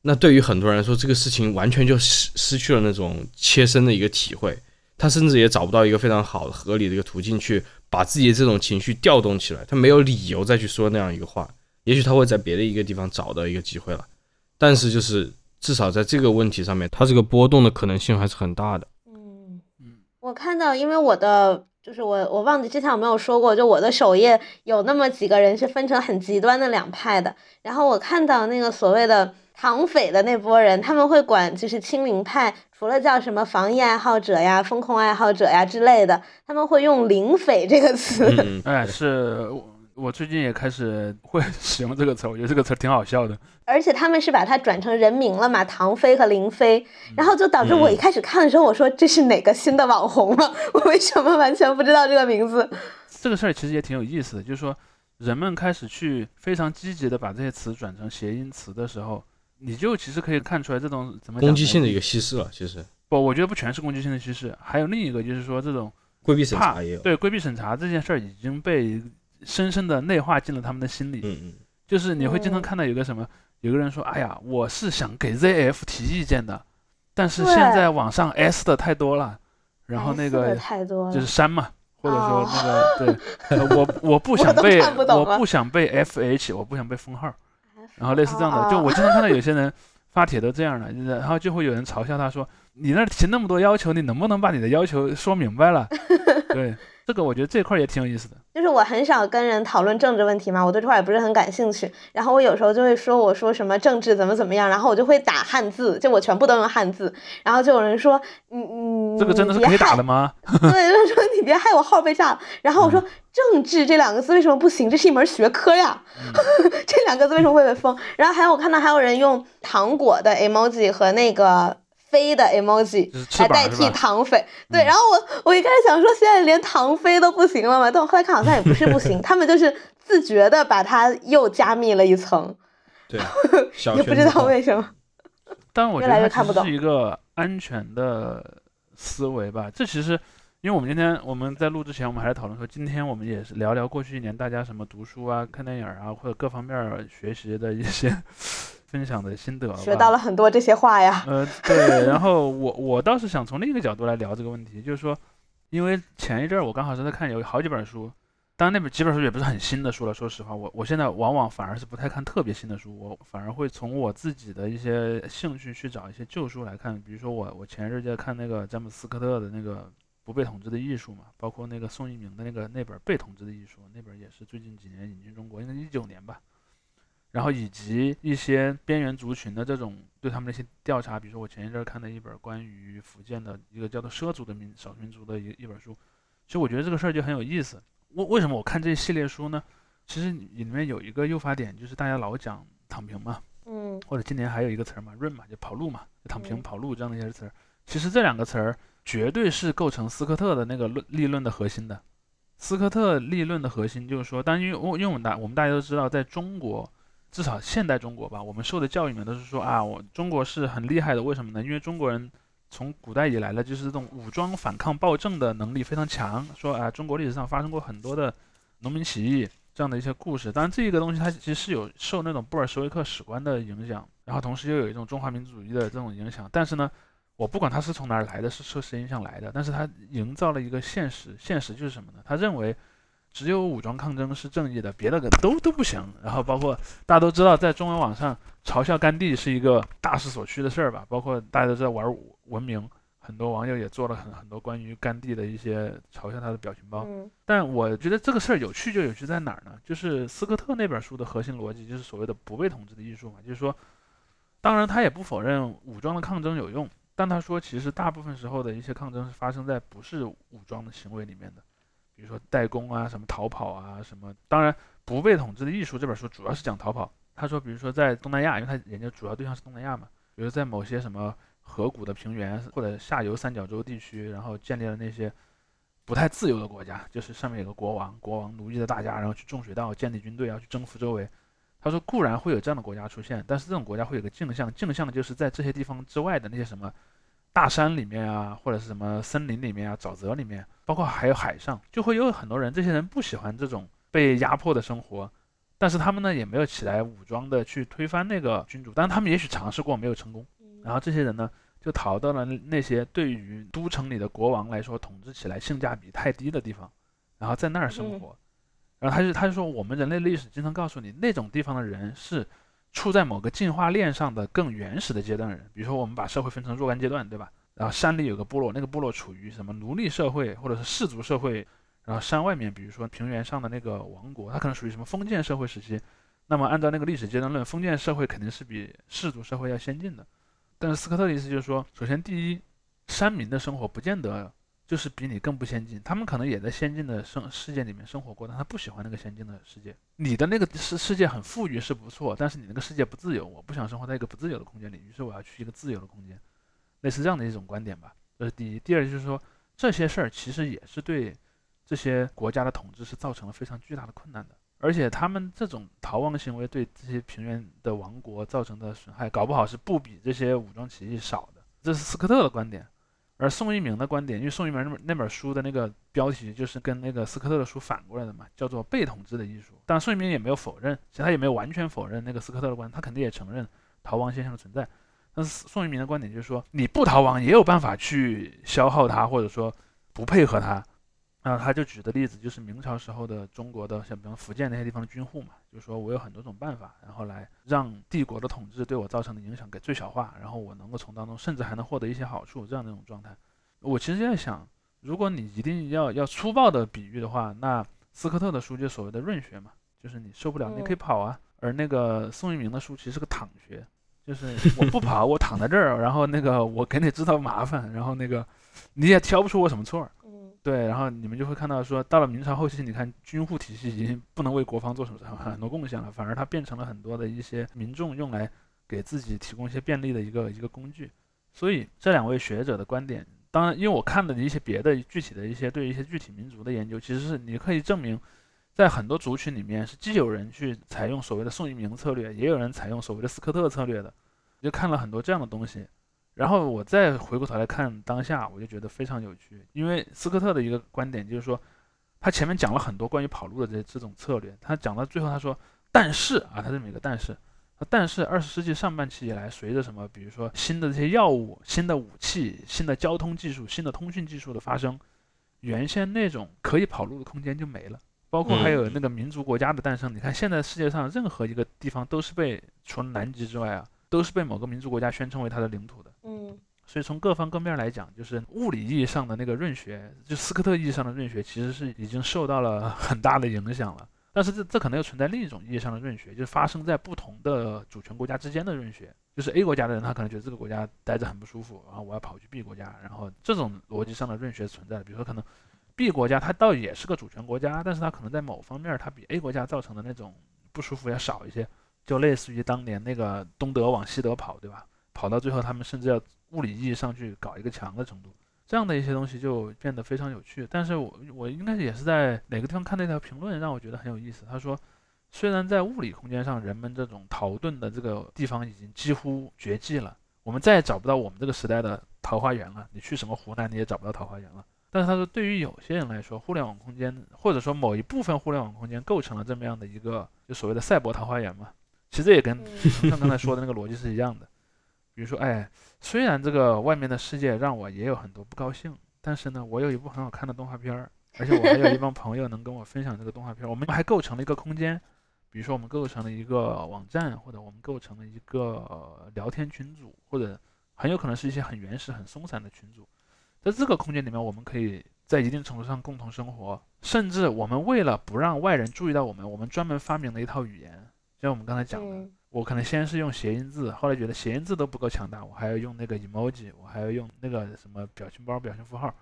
那对于很多人来说，这个事情完全就失失去了那种切身的一个体会，他甚至也找不到一个非常好、合理的一个途径去把自己的这种情绪调动起来，他没有理由再去说那样一个话，也许他会在别的一个地方找到一个机会了，但是就是至少在这个问题上面，他这个波动的可能性还是很大的。嗯嗯，我看到，因为我的。就是我，我忘记之前有没有说过，就我的首页有那么几个人是分成很极端的两派的。然后我看到那个所谓的唐匪的那波人，他们会管就是清零派，除了叫什么防疫爱好者呀、风控爱好者呀之类的，他们会用零匪这个词。哎，是。我最近也开始会 使用这个词，我觉得这个词挺好笑的。而且他们是把它转成人名了嘛，唐飞和林飞，然后就导致我一开始看的时候，我说这是哪个新的网红吗？我为什么完全不知道这个名字？这个事儿其实也挺有意思的，就是说人们开始去非常积极的把这些词转成谐音词的时候，你就其实可以看出来这种怎么攻击性的一个稀释了。其实不，我觉得不全是攻击性的稀释，还有另一个就是说这种规避审查也有。对，规避审查这件事儿已经被。深深的内化进了他们的心里，嗯嗯，就是你会经常看到有个什么，有个人说，哎呀，我是想给 ZF 提意见的，但是现在网上 S 的太多了，然后那个就是删嘛，或者说那个对，我我不想被我不想被 FH，我不想被封号，然后类似这样的，就我经常看到有些人发帖都这样的，然后就会有人嘲笑他说，你那提那么多要求，你能不能把你的要求说明白了？对。这个我觉得这块也挺有意思的，就是我很少跟人讨论政治问题嘛，我对这块也不是很感兴趣。然后我有时候就会说，我说什么政治怎么怎么样，然后我就会打汉字，就我全部都用汉字。然后就有人说，你你这个真的是可以打的吗？对，就说你别害我号被炸。然后我说政治这两个字为什么不行？这是一门学科呀，这两个字为什么会被封？然后还有我看到还有人用糖果的 emoji 和那个。飞的 emoji 来代替唐飞，对，然后我我一开始想说，现在连唐飞都不行了嘛，但我后来看好像也不是不行，他们就是自觉的把它又加密了一层，对，也不知道为什么。但我觉得它是一个安全的思维吧。这其实，因为我们今天我们在录之前，我们还在讨论说，今天我们也是聊聊过去一年大家什么读书啊、看电影啊，或者各方面学习的一些。分享的心得，学到了很多这些话呀。呃，对，然后我我倒是想从另一个角度来聊这个问题，就是说，因为前一阵儿我刚好是在看有好几本书，当然那本几本书也不是很新的书了。说实话，我我现在往往反而是不太看特别新的书，我反而会从我自己的一些兴趣去找一些旧书来看。比如说我我前日在看那个詹姆斯科特的那个《不被统治的艺术》嘛，包括那个宋一鸣的那个那本《被统治的艺术》，那本也是最近几年引进中国，应该一九年吧。然后以及一些边缘族群的这种对他们的一些调查，比如说我前一阵看的一本关于福建的一个叫做畲族的民少数民族的一一本书，其实我觉得这个事儿就很有意思。为为什么我看这一系列书呢？其实里面有一个诱发点，就是大家老讲躺平嘛，嗯，或者今年还有一个词儿嘛，run 嘛，就跑路嘛，躺平跑路这样的一些词儿。其实这两个词儿绝对是构成斯科特的那个论立论的核心的。斯科特立论的核心就是说，但因为因为我们大我们大家都知道，在中国，至少现代中国吧，我们受的教育呢都是说啊，我中国是很厉害的，为什么呢？因为中国人从古代以来呢，就是这种武装反抗暴政的能力非常强，说啊，中国历史上发生过很多的农民起义。这样的一些故事，当然这个东西它其实是有受那种布尔什维克史观的影响，然后同时又有一种中华民族主义的这种影响。但是呢，我不管它是从哪儿来的，是受谁影响来的，但是它营造了一个现实，现实就是什么呢？他认为只有武装抗争是正义的，别的都都不行。然后包括大家都知道，在中文网上嘲笑甘地是一个大势所趋的事儿吧？包括大家都知道玩文明。很多网友也做了很很多关于甘地的一些嘲笑他的表情包，但我觉得这个事儿有趣就有趣在哪儿呢？就是斯科特那本书的核心逻辑就是所谓的不被统治的艺术嘛，就是说，当然他也不否认武装的抗争有用，但他说其实大部分时候的一些抗争是发生在不是武装的行为里面的，比如说代工啊、什么逃跑啊、什么。当然，不被统治的艺术这本书主要是讲逃跑。他说，比如说在东南亚，因为他研究主要对象是东南亚嘛，比如在某些什么。河谷的平原或者下游三角洲地区，然后建立了那些不太自由的国家，就是上面有个国王，国王奴役的大家，然后去种水稻，建立军队，要去征服周围。他说，固然会有这样的国家出现，但是这种国家会有个镜像，镜像就是在这些地方之外的那些什么大山里面啊，或者是什么森林里面啊，沼泽里面，包括还有海上，就会有很多人，这些人不喜欢这种被压迫的生活，但是他们呢也没有起来武装的去推翻那个君主，但他们也许尝试过，没有成功。然后这些人呢，就逃到了那些对于都城里的国王来说统治起来性价比太低的地方，然后在那儿生活。然后他就他就说，我们人类历史经常告诉你，那种地方的人是处在某个进化链上的更原始的阶段的人。比如说，我们把社会分成若干阶段，对吧？然后山里有个部落，那个部落处于什么奴隶社会或者是氏族社会。然后山外面，比如说平原上的那个王国，它可能属于什么封建社会时期。那么按照那个历史阶段论，封建社会肯定是比氏族社会要先进的。但是斯科特的意思就是说，首先第一，山民的生活不见得就是比你更不先进，他们可能也在先进的生世界里面生活过，但他不喜欢那个先进的世界。你的那个世世界很富裕是不错，但是你那个世界不自由，我不想生活在一个不自由的空间里，于是我要去一个自由的空间，类似这样的一种观点吧。这是第一。第二就是说，这些事儿其实也是对这些国家的统治是造成了非常巨大的困难的。而且他们这种逃亡行为对这些平原的王国造成的损害，搞不好是不比这些武装起义少的。这是斯科特的观点，而宋一鸣的观点，因为宋一鸣那本那本书的那个标题就是跟那个斯科特的书反过来的嘛，叫做被统治的艺术。但宋一鸣也没有否认，其实他也没有完全否认那个斯科特的观点，他肯定也承认逃亡现象的存在。但是宋一鸣的观点就是说，你不逃亡也有办法去消耗它，或者说不配合它。然后他就举的例子就是明朝时候的中国的，像比方福建那些地方的军户嘛，就是说我有很多种办法，然后来让帝国的统治对我造成的影响给最小化，然后我能够从当中甚至还能获得一些好处，这样的一种状态。我其实在想，如果你一定要要粗暴的比喻的话，那斯科特的书就所谓的润学嘛，就是你受不了你可以跑啊，而那个宋一鸣的书其实是个躺学，就是我不跑，我躺在这儿，然后那个我给你制造麻烦，然后那个你也挑不出我什么错。对，然后你们就会看到说，到了明朝后期，你看军户体系已经不能为国防做什么很多贡献了，反而它变成了很多的一些民众用来给自己提供一些便利的一个一个工具。所以这两位学者的观点，当然，因为我看的一些别的具体的一些对一些具体民族的研究，其实是你可以证明，在很多族群里面是既有人去采用所谓的宋一鸣策略，也有人采用所谓的斯科特策略的，就看了很多这样的东西。然后我再回过头来看当下，我就觉得非常有趣，因为斯科特的一个观点就是说，他前面讲了很多关于跑路的这这种策略，他讲到最后他说，但是啊，他这么一个但是，但是二十世纪上半期以来，随着什么，比如说新的这些药物、新的武器、新的交通技术、新的通讯技术的发生，原先那种可以跑路的空间就没了，包括还有那个民族国家的诞生。你看现在世界上任何一个地方都是被除了南极之外啊。都是被某个民族国家宣称为它的领土的，嗯，所以从各方各面来讲，就是物理意义上的那个润学，就斯科特意义上的润学，其实是已经受到了 很大的影响了。但是这这可能又存在另一种意义上的润学，就是发生在不同的主权国家之间的润学。就是 A 国家的人，他可能觉得这个国家待着很不舒服，然后我要跑去 B 国家，然后这种逻辑上的润学存在。比如说，可能 B 国家它倒也是个主权国家，但是它可能在某方面它比 A 国家造成的那种不舒服要少一些，就类似于当年那个东德往西德跑，对吧？跑到最后，他们甚至要物理意义上去搞一个墙的程度。这样的一些东西就变得非常有趣，但是我我应该也是在哪个地方看那条评论，让我觉得很有意思。他说，虽然在物理空间上，人们这种逃遁的这个地方已经几乎绝迹了，我们再也找不到我们这个时代的桃花源了。你去什么湖南，你也找不到桃花源了。但是他说，对于有些人来说，互联网空间或者说某一部分互联网空间构成了这么样的一个就所谓的赛博桃花源嘛，其实也跟像刚才说的那个逻辑是一样的。比如说，哎，虽然这个外面的世界让我也有很多不高兴，但是呢，我有一部很好看的动画片儿，而且我还有一帮朋友能跟我分享这个动画片儿，我们还构成了一个空间。比如说，我们构成了一个网站，或者我们构成了一个聊天群组，或者很有可能是一些很原始、很松散的群组。在这个空间里面，我们可以在一定程度上共同生活，甚至我们为了不让外人注意到我们，我们专门发明了一套语言，就像我们刚才讲的。我可能先是用谐音字，后来觉得谐音字都不够强大，我还要用那个 emoji，我还要用那个什么表情包、表情符号，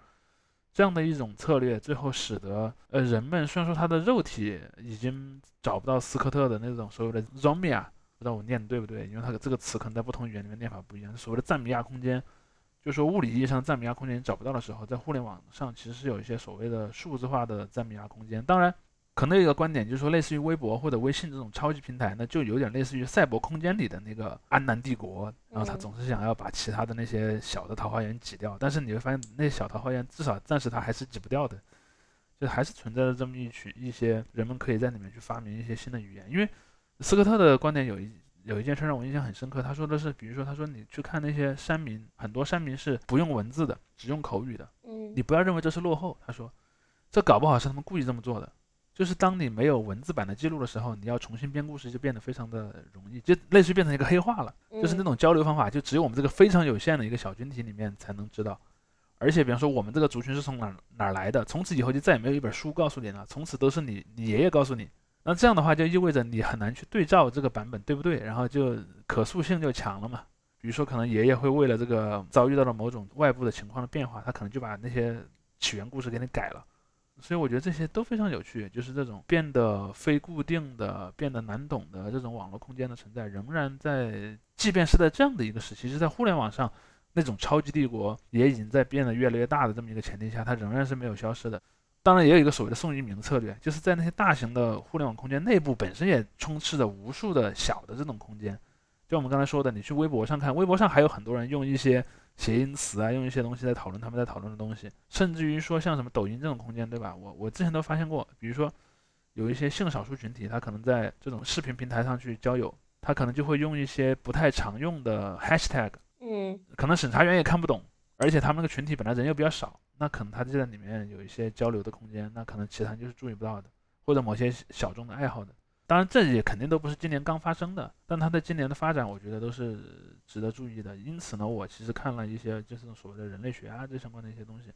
这样的一种策略，最后使得呃人们虽然说他的肉体已经找不到斯科特的那种所谓的 Zomia，不知道我念的对不对，因为它的这个词可能在不同语言里面念法不一样。所谓的赞米亚空间，就说物理意义上赞米亚空间找不到的时候，在互联网上其实是有一些所谓的数字化的赞米亚空间，当然。可能有一个观点就是说，类似于微博或者微信这种超级平台呢，就有点类似于赛博空间里的那个安南帝国，然后他总是想要把其他的那些小的桃花源挤掉，但是你会发现，那小桃花源至少暂时它还是挤不掉的，就还是存在着这么一群一些人们可以在里面去发明一些新的语言。因为斯科特的观点有一有一件事让我印象很深刻，他说的是，比如说他说你去看那些山民，很多山民是不用文字的，只用口语的，嗯，你不要认为这是落后，他说，这搞不好是他们故意这么做的。就是当你没有文字版的记录的时候，你要重新编故事就变得非常的容易，就类似于变成一个黑化了。就是那种交流方法，就只有我们这个非常有限的一个小群体里面才能知道。而且，比方说我们这个族群是从哪哪来的，从此以后就再也没有一本书告诉你了，从此都是你你爷爷告诉你。那这样的话就意味着你很难去对照这个版本对不对，然后就可塑性就强了嘛。比如说，可能爷爷会为了这个遭遇到了某种外部的情况的变化，他可能就把那些起源故事给你改了。所以我觉得这些都非常有趣，就是这种变得非固定的、变得难懂的这种网络空间的存在，仍然在，即便是在这样的一个时期，是在互联网上那种超级帝国也已经在变得越来越大的这么一个前提下，它仍然是没有消失的。当然，也有一个所谓的宋一鸣策略，就是在那些大型的互联网空间内部本身也充斥着无数的小的这种空间。就我们刚才说的，你去微博上看，微博上还有很多人用一些。谐音词啊，用一些东西在讨论他们在讨论的东西，甚至于说像什么抖音这种空间，对吧？我我之前都发现过，比如说有一些性少数群体，他可能在这种视频平台上去交友，他可能就会用一些不太常用的 hashtag，嗯，可能审查员也看不懂，而且他们那个群体本来人又比较少，那可能他就在里面有一些交流的空间，那可能其他人就是注意不到的，或者某些小众的爱好的。当然，这也肯定都不是今年刚发生的，但它的今年的发展，我觉得都是值得注意的。因此呢，我其实看了一些就是所谓的人类学啊这相关的一些东西，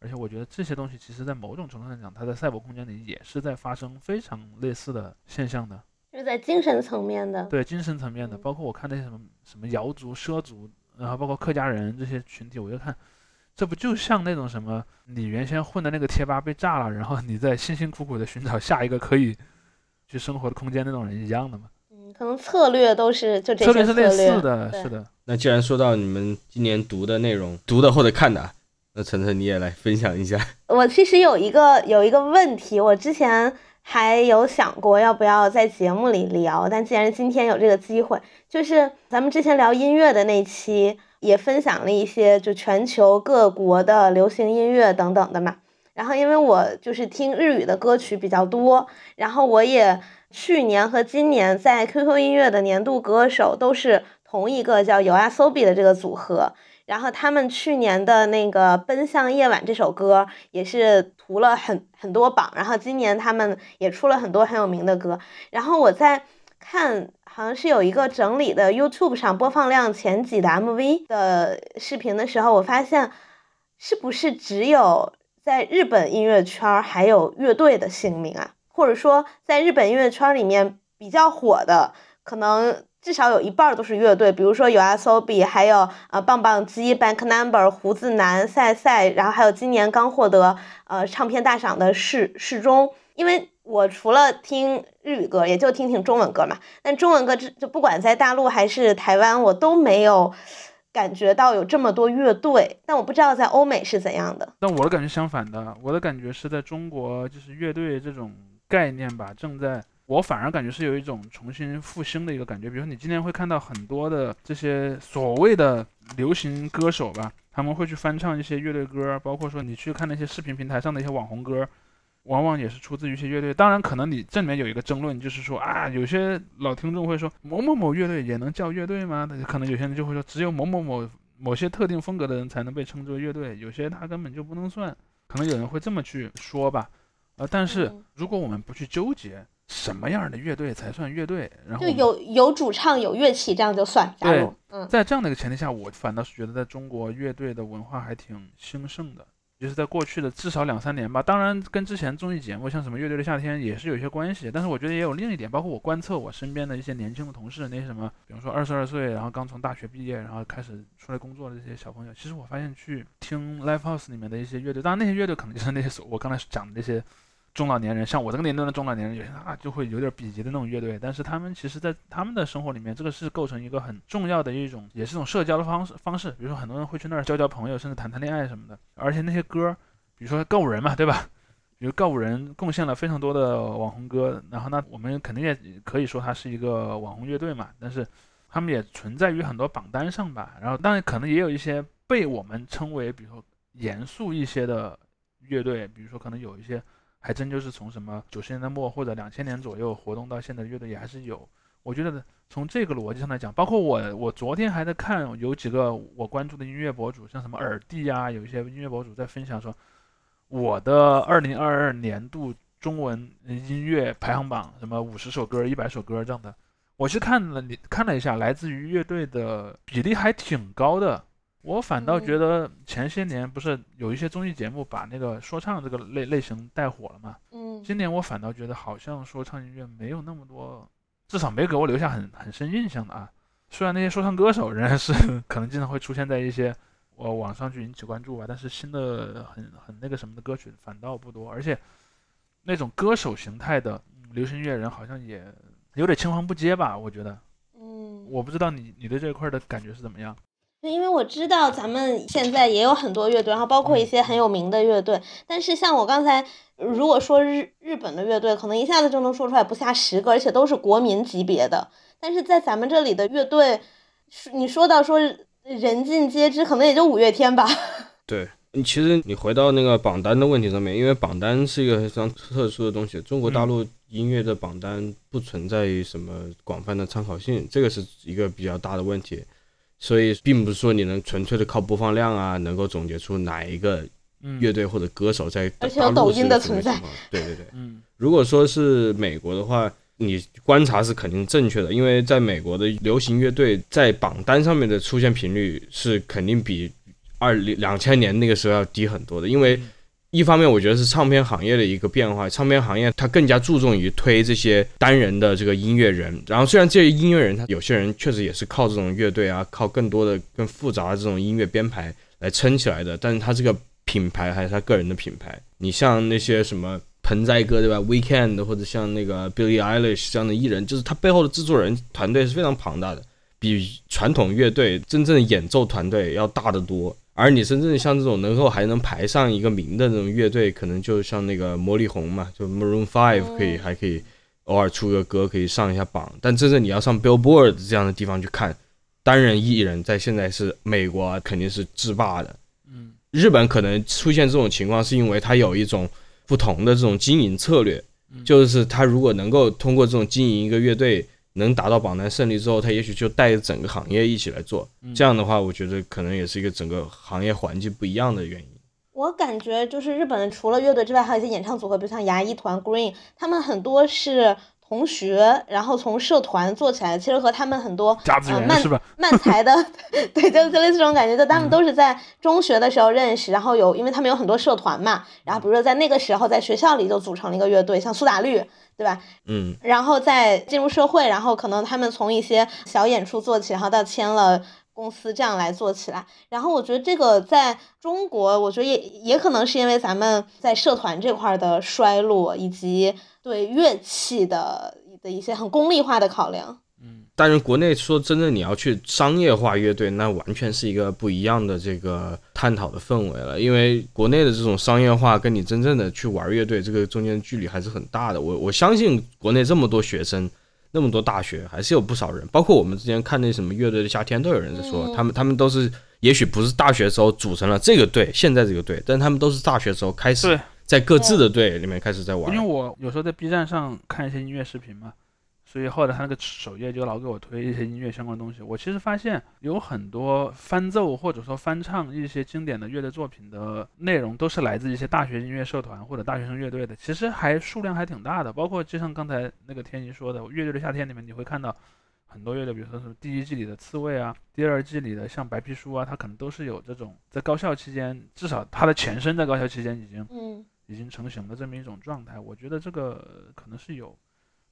而且我觉得这些东西其实在某种程度上讲，它在赛博空间里也是在发生非常类似的现象的，就是在精神层面的，对精神层面的，包括我看那些什么什么瑶族、畲族，然后包括客家人这些群体，我就看，这不就像那种什么你原先混的那个贴吧被炸了，然后你在辛辛苦苦的寻找下一个可以。去生活的空间那种人一样的嘛？嗯，可能策略都是就这些策略是类似的，是的。那既然说到你们今年读的内容，读的或者看的，那晨晨你也来分享一下。我其实有一个有一个问题，我之前还有想过要不要在节目里聊，但既然今天有这个机会，就是咱们之前聊音乐的那期也分享了一些就全球各国的流行音乐等等的嘛。然后，因为我就是听日语的歌曲比较多，然后我也去年和今年在 QQ 音乐的年度歌手都是同一个叫 YOASOBI 的这个组合，然后他们去年的那个《奔向夜晚》这首歌也是涂了很很多榜，然后今年他们也出了很多很有名的歌，然后我在看好像是有一个整理的 YouTube 上播放量前几的 MV 的视频的时候，我发现是不是只有。在日本音乐圈还有乐队的姓名啊，或者说在日本音乐圈里面比较火的，可能至少有一半都是乐队，比如说有 S.O.B，还有呃棒棒鸡、Bank Number、胡子男、赛赛，然后还有今年刚获得呃唱片大赏的世世中。因为我除了听日语歌，也就听听中文歌嘛。但中文歌就就不管在大陆还是台湾，我都没有。感觉到有这么多乐队，但我不知道在欧美是怎样的。但我的感觉相反的，我的感觉是在中国，就是乐队这种概念吧，正在我反而感觉是有一种重新复兴的一个感觉。比如说，你今天会看到很多的这些所谓的流行歌手吧，他们会去翻唱一些乐队歌，包括说你去看那些视频平台上的一些网红歌。往往也是出自于一些乐队，当然可能你这里面有一个争论，就是说啊，有些老听众会说某某某乐队也能叫乐队吗？可能有些人就会说，只有某某某某些特定风格的人才能被称之为乐队，有些他根本就不能算，可能有人会这么去说吧。呃，但是如果我们不去纠结什么样的乐队才算乐队，然后就有有主唱有乐器这样就算。对，在这样的一个前提下，我反倒是觉得在中国乐队的文化还挺兴盛的。就是在过去的至少两三年吧，当然跟之前综艺节目像什么乐队的夏天也是有一些关系，但是我觉得也有另一点，包括我观测我身边的一些年轻的同事，那些什么，比方说二十二岁，然后刚从大学毕业，然后开始出来工作的这些小朋友，其实我发现去听 live house 里面的一些乐队，当然那些乐队可能就是那些我刚才讲的那些。中老年人，像我这个年龄的中老年人，有些啊就会有点比级的那种乐队，但是他们其实，在他们的生活里面，这个是构成一个很重要的一种，也是一种社交的方式方式。比如说，很多人会去那儿交交朋友，甚至谈谈恋爱什么的。而且那些歌，比如说告五人嘛，对吧？比如告五人贡献了非常多的网红歌，然后呢，我们肯定也可以说它是一个网红乐队嘛。但是他们也存在于很多榜单上吧。然后当然可能也有一些被我们称为，比如说严肃一些的乐队，比如说可能有一些。还真就是从什么九十年代末或者两千年左右活动到现在的乐队也还是有。我觉得从这个逻辑上来讲，包括我，我昨天还在看有几个我关注的音乐博主，像什么耳帝啊，有一些音乐博主在分享说，我的二零二二年度中文音乐排行榜，什么五十首歌、一百首歌这样的，我去看了，你看了一下，来自于乐队的比例还挺高的。我反倒觉得前些年不是有一些综艺节目把那个说唱这个类类型带火了嘛？嗯，今年我反倒觉得好像说唱音乐没有那么多，至少没给我留下很很深印象的啊。虽然那些说唱歌手仍然是 可能经常会出现在一些我网上去引起关注吧，但是新的很很那个什么的歌曲反倒不多，而且那种歌手形态的流行音乐人好像也有点青黄不接吧？我觉得，嗯，我不知道你你对这一块的感觉是怎么样。因为我知道咱们现在也有很多乐队，然后包括一些很有名的乐队。但是像我刚才如果说日日本的乐队，可能一下子就能说出来不下十个，而且都是国民级别的。但是在咱们这里的乐队，你说到说人尽皆知，可能也就五月天吧。对，你其实你回到那个榜单的问题上面，因为榜单是一个非常特殊的东西，中国大陆音乐的榜单不存在于什么广泛的参考性，这个是一个比较大的问题。所以并不是说你能纯粹的靠播放量啊，能够总结出哪一个乐队或者歌手在而且有抖音的存在。对对对，嗯，如果说是美国的话，你观察是肯定正确的，因为在美国的流行乐队在榜单上面的出现频率是肯定比二零两千年那个时候要低很多的，因为。一方面，我觉得是唱片行业的一个变化。唱片行业它更加注重于推这些单人的这个音乐人。然后，虽然这些音乐人他有些人确实也是靠这种乐队啊，靠更多的更复杂的这种音乐编排来撑起来的，但是他这个品牌还是他个人的品牌。你像那些什么盆栽哥对吧，Weekend 或者像那个 Billie Eilish 这样的艺人，就是他背后的制作人团队是非常庞大的，比传统乐队真正的演奏团队要大得多。而你真正像这种能够还能排上一个名的那种乐队，可能就像那个魔力红嘛，就 Maroon Five 可以还可以偶尔出个歌可以上一下榜。但真正你要上 Billboard 这样的地方去看，单人艺人在现在是美国肯定是制霸的。嗯，日本可能出现这种情况是因为它有一种不同的这种经营策略，就是它如果能够通过这种经营一个乐队。能达到榜单胜利之后，他也许就带着整个行业一起来做。这样的话，我觉得可能也是一个整个行业环境不一样的原因。我感觉就是日本除了乐队之外，还有一些演唱组合，比如像牙医团 Green，他们很多是同学，然后从社团做起来，其实和他们很多呃漫漫才的，对，就就类似这种感觉，就他们都是在中学的时候认识，然后有，因为他们有很多社团嘛，然后比如说在那个时候在学校里就组成了一个乐队，像苏打绿，对吧？嗯，然后再进入社会，然后可能他们从一些小演出做起，然后到签了。公司这样来做起来，然后我觉得这个在中国，我觉得也也可能是因为咱们在社团这块的衰落，以及对乐器的的一些很功利化的考量。嗯，但是国内说真的，你要去商业化乐队，那完全是一个不一样的这个探讨的氛围了。因为国内的这种商业化，跟你真正的去玩乐队，这个中间距离还是很大的。我我相信国内这么多学生。那么多大学还是有不少人，包括我们之前看那什么乐队的夏天，都有人在说，他们他们都是也许不是大学时候组成了这个队，现在这个队，但他们都是大学时候开始在各自的队里面开始在玩。因为我有时候在 B 站上看一些音乐视频嘛。所以后来他那个首页就老给我推一些音乐相关的东西。我其实发现有很多翻奏或者说翻唱一些经典的乐队作品的内容，都是来自一些大学音乐社团或者大学生乐队的。其实还数量还挺大的。包括就像刚才那个天一说的，《乐队的夏天》里面你会看到很多乐队，比如说是第一季里的刺猬啊，第二季里的像白皮书啊，它可能都是有这种在高校期间，至少它的前身在高校期间已经嗯已经成型的这么一种状态。我觉得这个可能是有。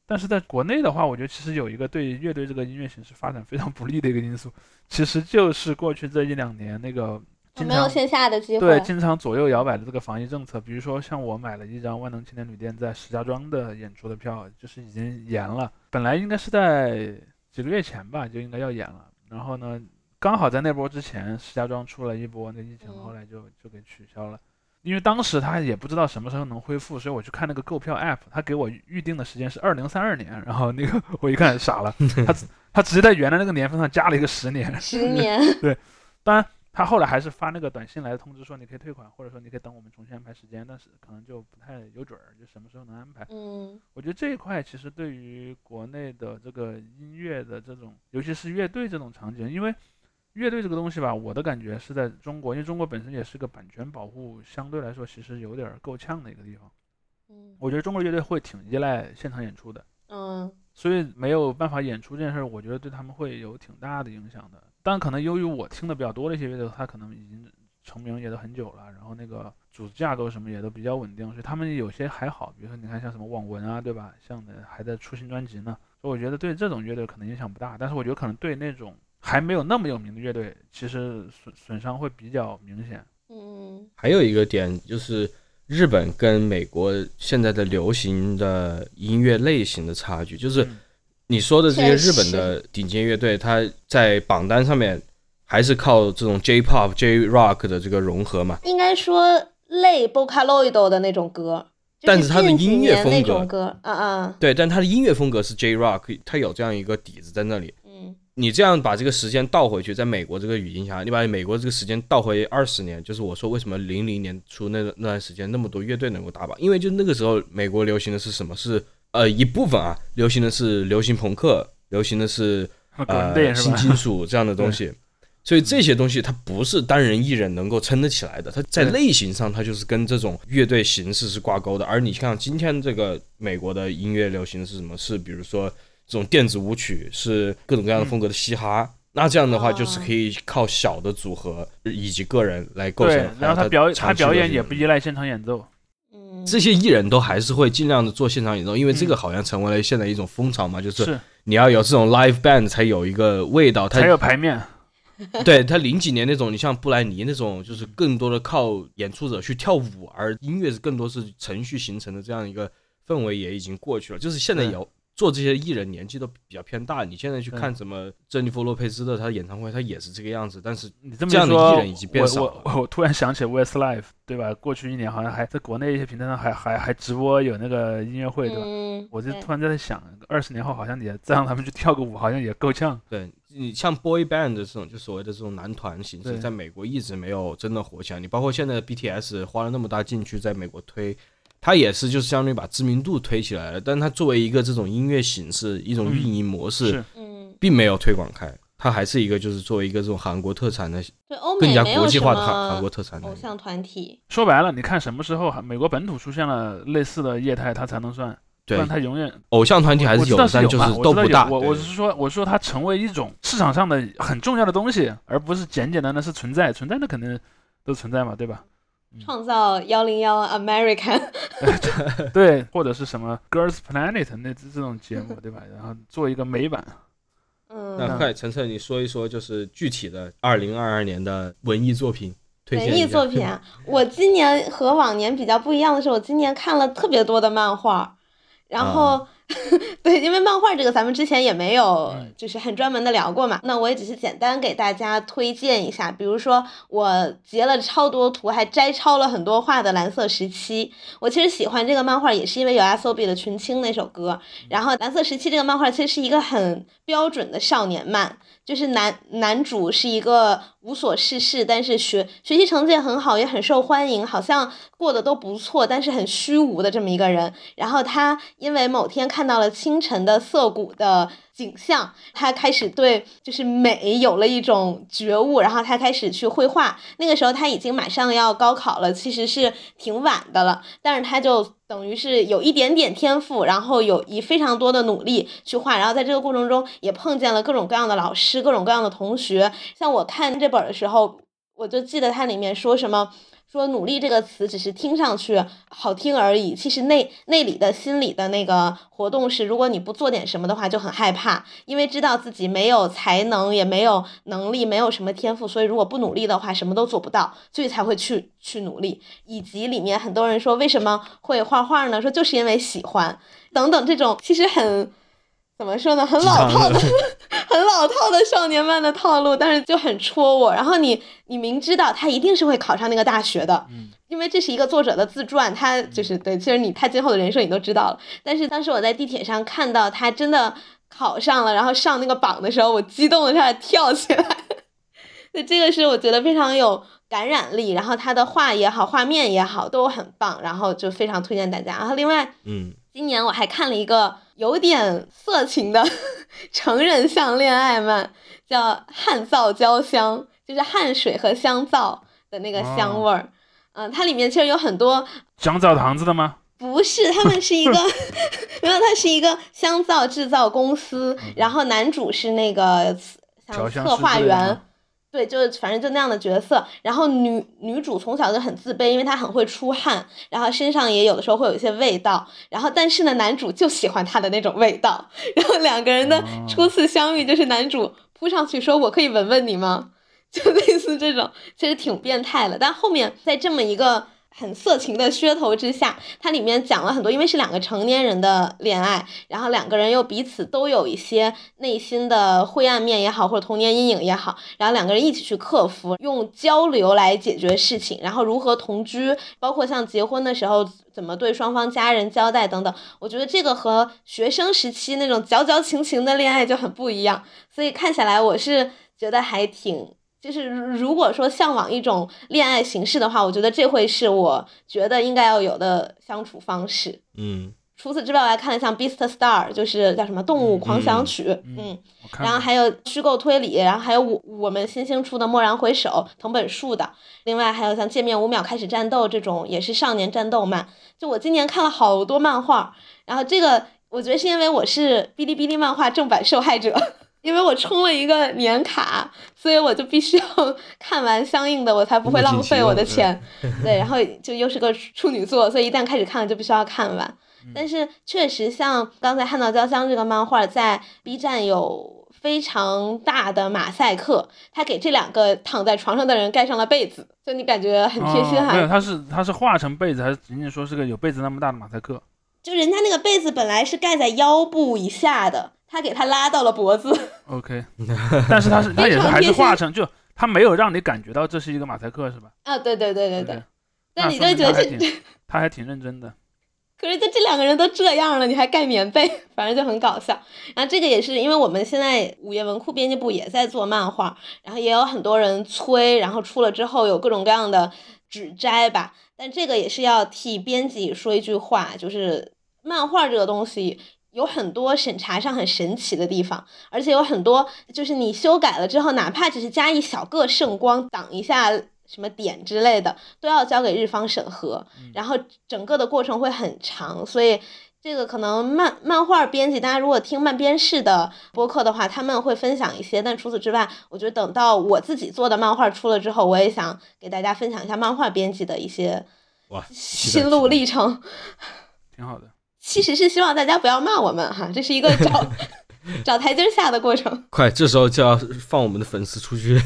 但是在国内的话，我觉得其实有一个对乐队这个音乐形式发展非常不利的一个因素，其实就是过去这一两年那个没有线下的机会，对，经常左右摇摆的这个防疫政策。比如说像我买了一张万能青年旅店在石家庄的演出的票，就是已经延了，本来应该是在几个月前吧就应该要演了，然后呢，刚好在那波之前，石家庄出了一波那疫情，后来就就给取消了。因为当时他也不知道什么时候能恢复，所以我去看那个购票 app，他给我预定的时间是二零三二年，然后那个 我一看傻了，他他直接在原来那个年份上加了一个十年，十年，对，当然他后来还是发那个短信来通知说你可以退款，或者说你可以等我们重新安排时间，但是可能就不太有准儿，就什么时候能安排。嗯，我觉得这一块其实对于国内的这个音乐的这种，尤其是乐队这种场景，因为。乐队这个东西吧，我的感觉是在中国，因为中国本身也是个版权保护相对来说其实有点够呛的一个地方。嗯，我觉得中国乐队会挺依赖现场演出的。嗯，所以没有办法演出这件事儿，我觉得对他们会有挺大的影响的。但可能由于我听的比较多的一些乐队，他可能已经成名也都很久了，然后那个组织架构什么也都比较稳定，所以他们有些还好。比如说你看像什么网文啊，对吧？像的还在出新专辑呢，所以我觉得对这种乐队可能影响不大。但是我觉得可能对那种。还没有那么有名的乐队，其实损损伤会比较明显。嗯，还有一个点就是日本跟美国现在的流行的音乐类型的差距，就是你说的这些日本的顶尖乐队，它在榜单上面还是靠这种 J-pop、J-rock 的这个融合嘛？应该说类 Vocaloid 的那种歌，但是他的音乐风格，歌，嗯嗯，对，但他的音乐风格是 J-rock，他有这样一个底子在那里。你这样把这个时间倒回去，在美国这个语境下，你把美国这个时间倒回二十年，就是我说为什么零零年初那那段时间那么多乐队能够打榜，因为就那个时候美国流行的是什么？是呃一部分啊，流行的是流行朋克，流行的是呃新金属这样的东西，所以这些东西它不是单人艺人能够撑得起来的，它在类型上它就是跟这种乐队形式是挂钩的。而你看今天这个美国的音乐流行的是什么？是比如说。这种电子舞曲是各种各样的风格的嘻哈，那这样的话就是可以靠小的组合以及个人来构成。然后他表他表演也不依赖现场演奏。嗯，这些艺人都还是会尽量的做现场演奏，因为这个好像成为了现在一种风潮嘛，就是你要有这种 live band 才有一个味道，才有排面。对他零几年那种，你像布莱尼那种，就是更多的靠演出者去跳舞，而音乐是更多是程序形成的这样一个氛围也已经过去了，就是现在有。做这些艺人年纪都比较偏大，你现在去看什么珍妮弗洛佩兹的他演唱会，他也是这个样子。但是你这么样的艺人已经变少了。我我突然想起 Westlife，对吧？过去一年好像还在国内一些平台上还还还直播有那个音乐会，对吧？我就突然在想，二十年后好像也再让他们去跳个舞，好像也够呛。对你像 boy band 这种，就所谓的这种男团形式，在美国一直没有真的火起来。你包括现在 BTS 花了那么大劲去在美国推。它也是，就是相当于把知名度推起来了，但它作为一个这种音乐形式、一种运营模式，嗯，并没有推广开。它还是一个，就是作为一个这种韩国特产的，对欧美更加国际化的韩韩国特产偶像团体。说白了，你看什么时候美国本土出现了类似的业态，它才能算对，但他永远偶像团体还是有，但就是都不大。我我是说，我说它成为一种市场上的很重要的东西，而不是简简单单是存在，存在的肯定都存在嘛，对吧？创造幺零幺 American，对，或者是什么 Girls Planet 那这种节目，对吧？然后做一个美版。嗯，那快，晨晨，你说一说，就是具体的二零二二年的文艺作品。文艺作品啊，我今年和往年比较不一样的是，我今年看了特别多的漫画，然后。对，因为漫画这个咱们之前也没有，就是很专门的聊过嘛。那我也只是简单给大家推荐一下，比如说我截了超多图，还摘抄了很多画的《蓝色时期》。我其实喜欢这个漫画，也是因为有 S.O.B 的《群青》那首歌。然后《蓝色时期》这个漫画其实是一个很标准的少年漫，就是男男主是一个无所事事，但是学学习成绩很好，也很受欢迎，好像过得都不错，但是很虚无的这么一个人。然后他因为某天看。看到了清晨的涩谷的景象，他开始对就是美有了一种觉悟，然后他开始去绘画。那个时候他已经马上要高考了，其实是挺晚的了，但是他就等于是有一点点天赋，然后有以非常多的努力去画，然后在这个过程中也碰见了各种各样的老师、各种各样的同学。像我看这本的时候，我就记得它里面说什么。说努力这个词只是听上去好听而已，其实内内里的心理的那个活动是，如果你不做点什么的话，就很害怕，因为知道自己没有才能，也没有能力，没有什么天赋，所以如果不努力的话，什么都做不到，所以才会去去努力。以及里面很多人说为什么会画画呢？说就是因为喜欢，等等这种其实很。怎么说呢？很老套的，很老套的少年漫的套路，但是就很戳我。然后你，你明知道他一定是会考上那个大学的，嗯，因为这是一个作者的自传，他就是对。其实你他今后的人生你都知道了。但是当时我在地铁上看到他真的考上了，然后上那个榜的时候，我激动的差点跳起来。对这个是我觉得非常有感染力，然后他的画也好，画面也好，都很棒，然后就非常推荐大家。然后另外，嗯。今年我还看了一个有点色情的 成人向恋爱漫，叫《汗皂焦香》，就是汗水和香皂的那个香味儿。嗯，它里面其实有很多香皂堂子的吗？不是，他们是一个，没有，它是一个香皂制造公司，然后男主是那个像策划员。对，就是反正就那样的角色，然后女女主从小就很自卑，因为她很会出汗，然后身上也有的时候会有一些味道，然后但是呢，男主就喜欢她的那种味道，然后两个人的初次相遇就是男主扑上去说：“我可以闻闻你吗？” 就类似这种，其实挺变态的，但后面在这么一个。很色情的噱头之下，它里面讲了很多，因为是两个成年人的恋爱，然后两个人又彼此都有一些内心的灰暗面也好，或者童年阴影也好，然后两个人一起去克服，用交流来解决事情，然后如何同居，包括像结婚的时候怎么对双方家人交代等等，我觉得这个和学生时期那种矫矫情情的恋爱就很不一样，所以看起来我是觉得还挺。就是如果说向往一种恋爱形式的话，我觉得这会是我觉得应该要有的相处方式。嗯，除此之外，我还看了像《Beast Star》，就是叫什么《动物狂想曲》。嗯，然后还有虚构推理，然后还有我我们新兴出的《蓦然回首》，藤本树的。另外还有像《见面五秒开始战斗》这种也是少年战斗漫。就我今年看了好多漫画，然后这个我觉得是因为我是哔哩哔哩漫画正版受害者。因为我充了一个年卡，所以我就必须要 看完相应的，我才不会浪费我的钱。对，然后就又是个处女座，所以一旦开始看了就必须要看完。但是确实，像刚才《汉道交香》这个漫画，在 B 站有非常大的马赛克，他给这两个躺在床上的人盖上了被子，就你感觉很贴心哈。没有，他是他是画成被子，还是仅仅说是个有被子那么大的马赛克？就人家那个被子本来是盖在腰部以下的。他给他拉到了脖子。OK，但是他是 他也是还是画成就他没有让你感觉到这是一个马赛克是吧？啊，对对对对对。但你就觉得这 他还挺认真的。可是这这两个人都这样了，你还盖棉被，反正就很搞笑。然后这个也是因为我们现在午夜文库编辑部也在做漫画，然后也有很多人催，然后出了之后有各种各样的指摘吧。但这个也是要替编辑说一句话，就是漫画这个东西。有很多审查上很神奇的地方，而且有很多就是你修改了之后，哪怕只是加一小个圣光挡一下什么点之类的，都要交给日方审核，然后整个的过程会很长，所以这个可能漫漫画编辑，大家如果听漫编室的播客的话，他们会分享一些。但除此之外，我觉得等到我自己做的漫画出了之后，我也想给大家分享一下漫画编辑的一些哇心路历程。挺好的。其实是希望大家不要骂我们哈，这是一个 找找台阶下的过程。快，这时候就要放我们的粉丝出去，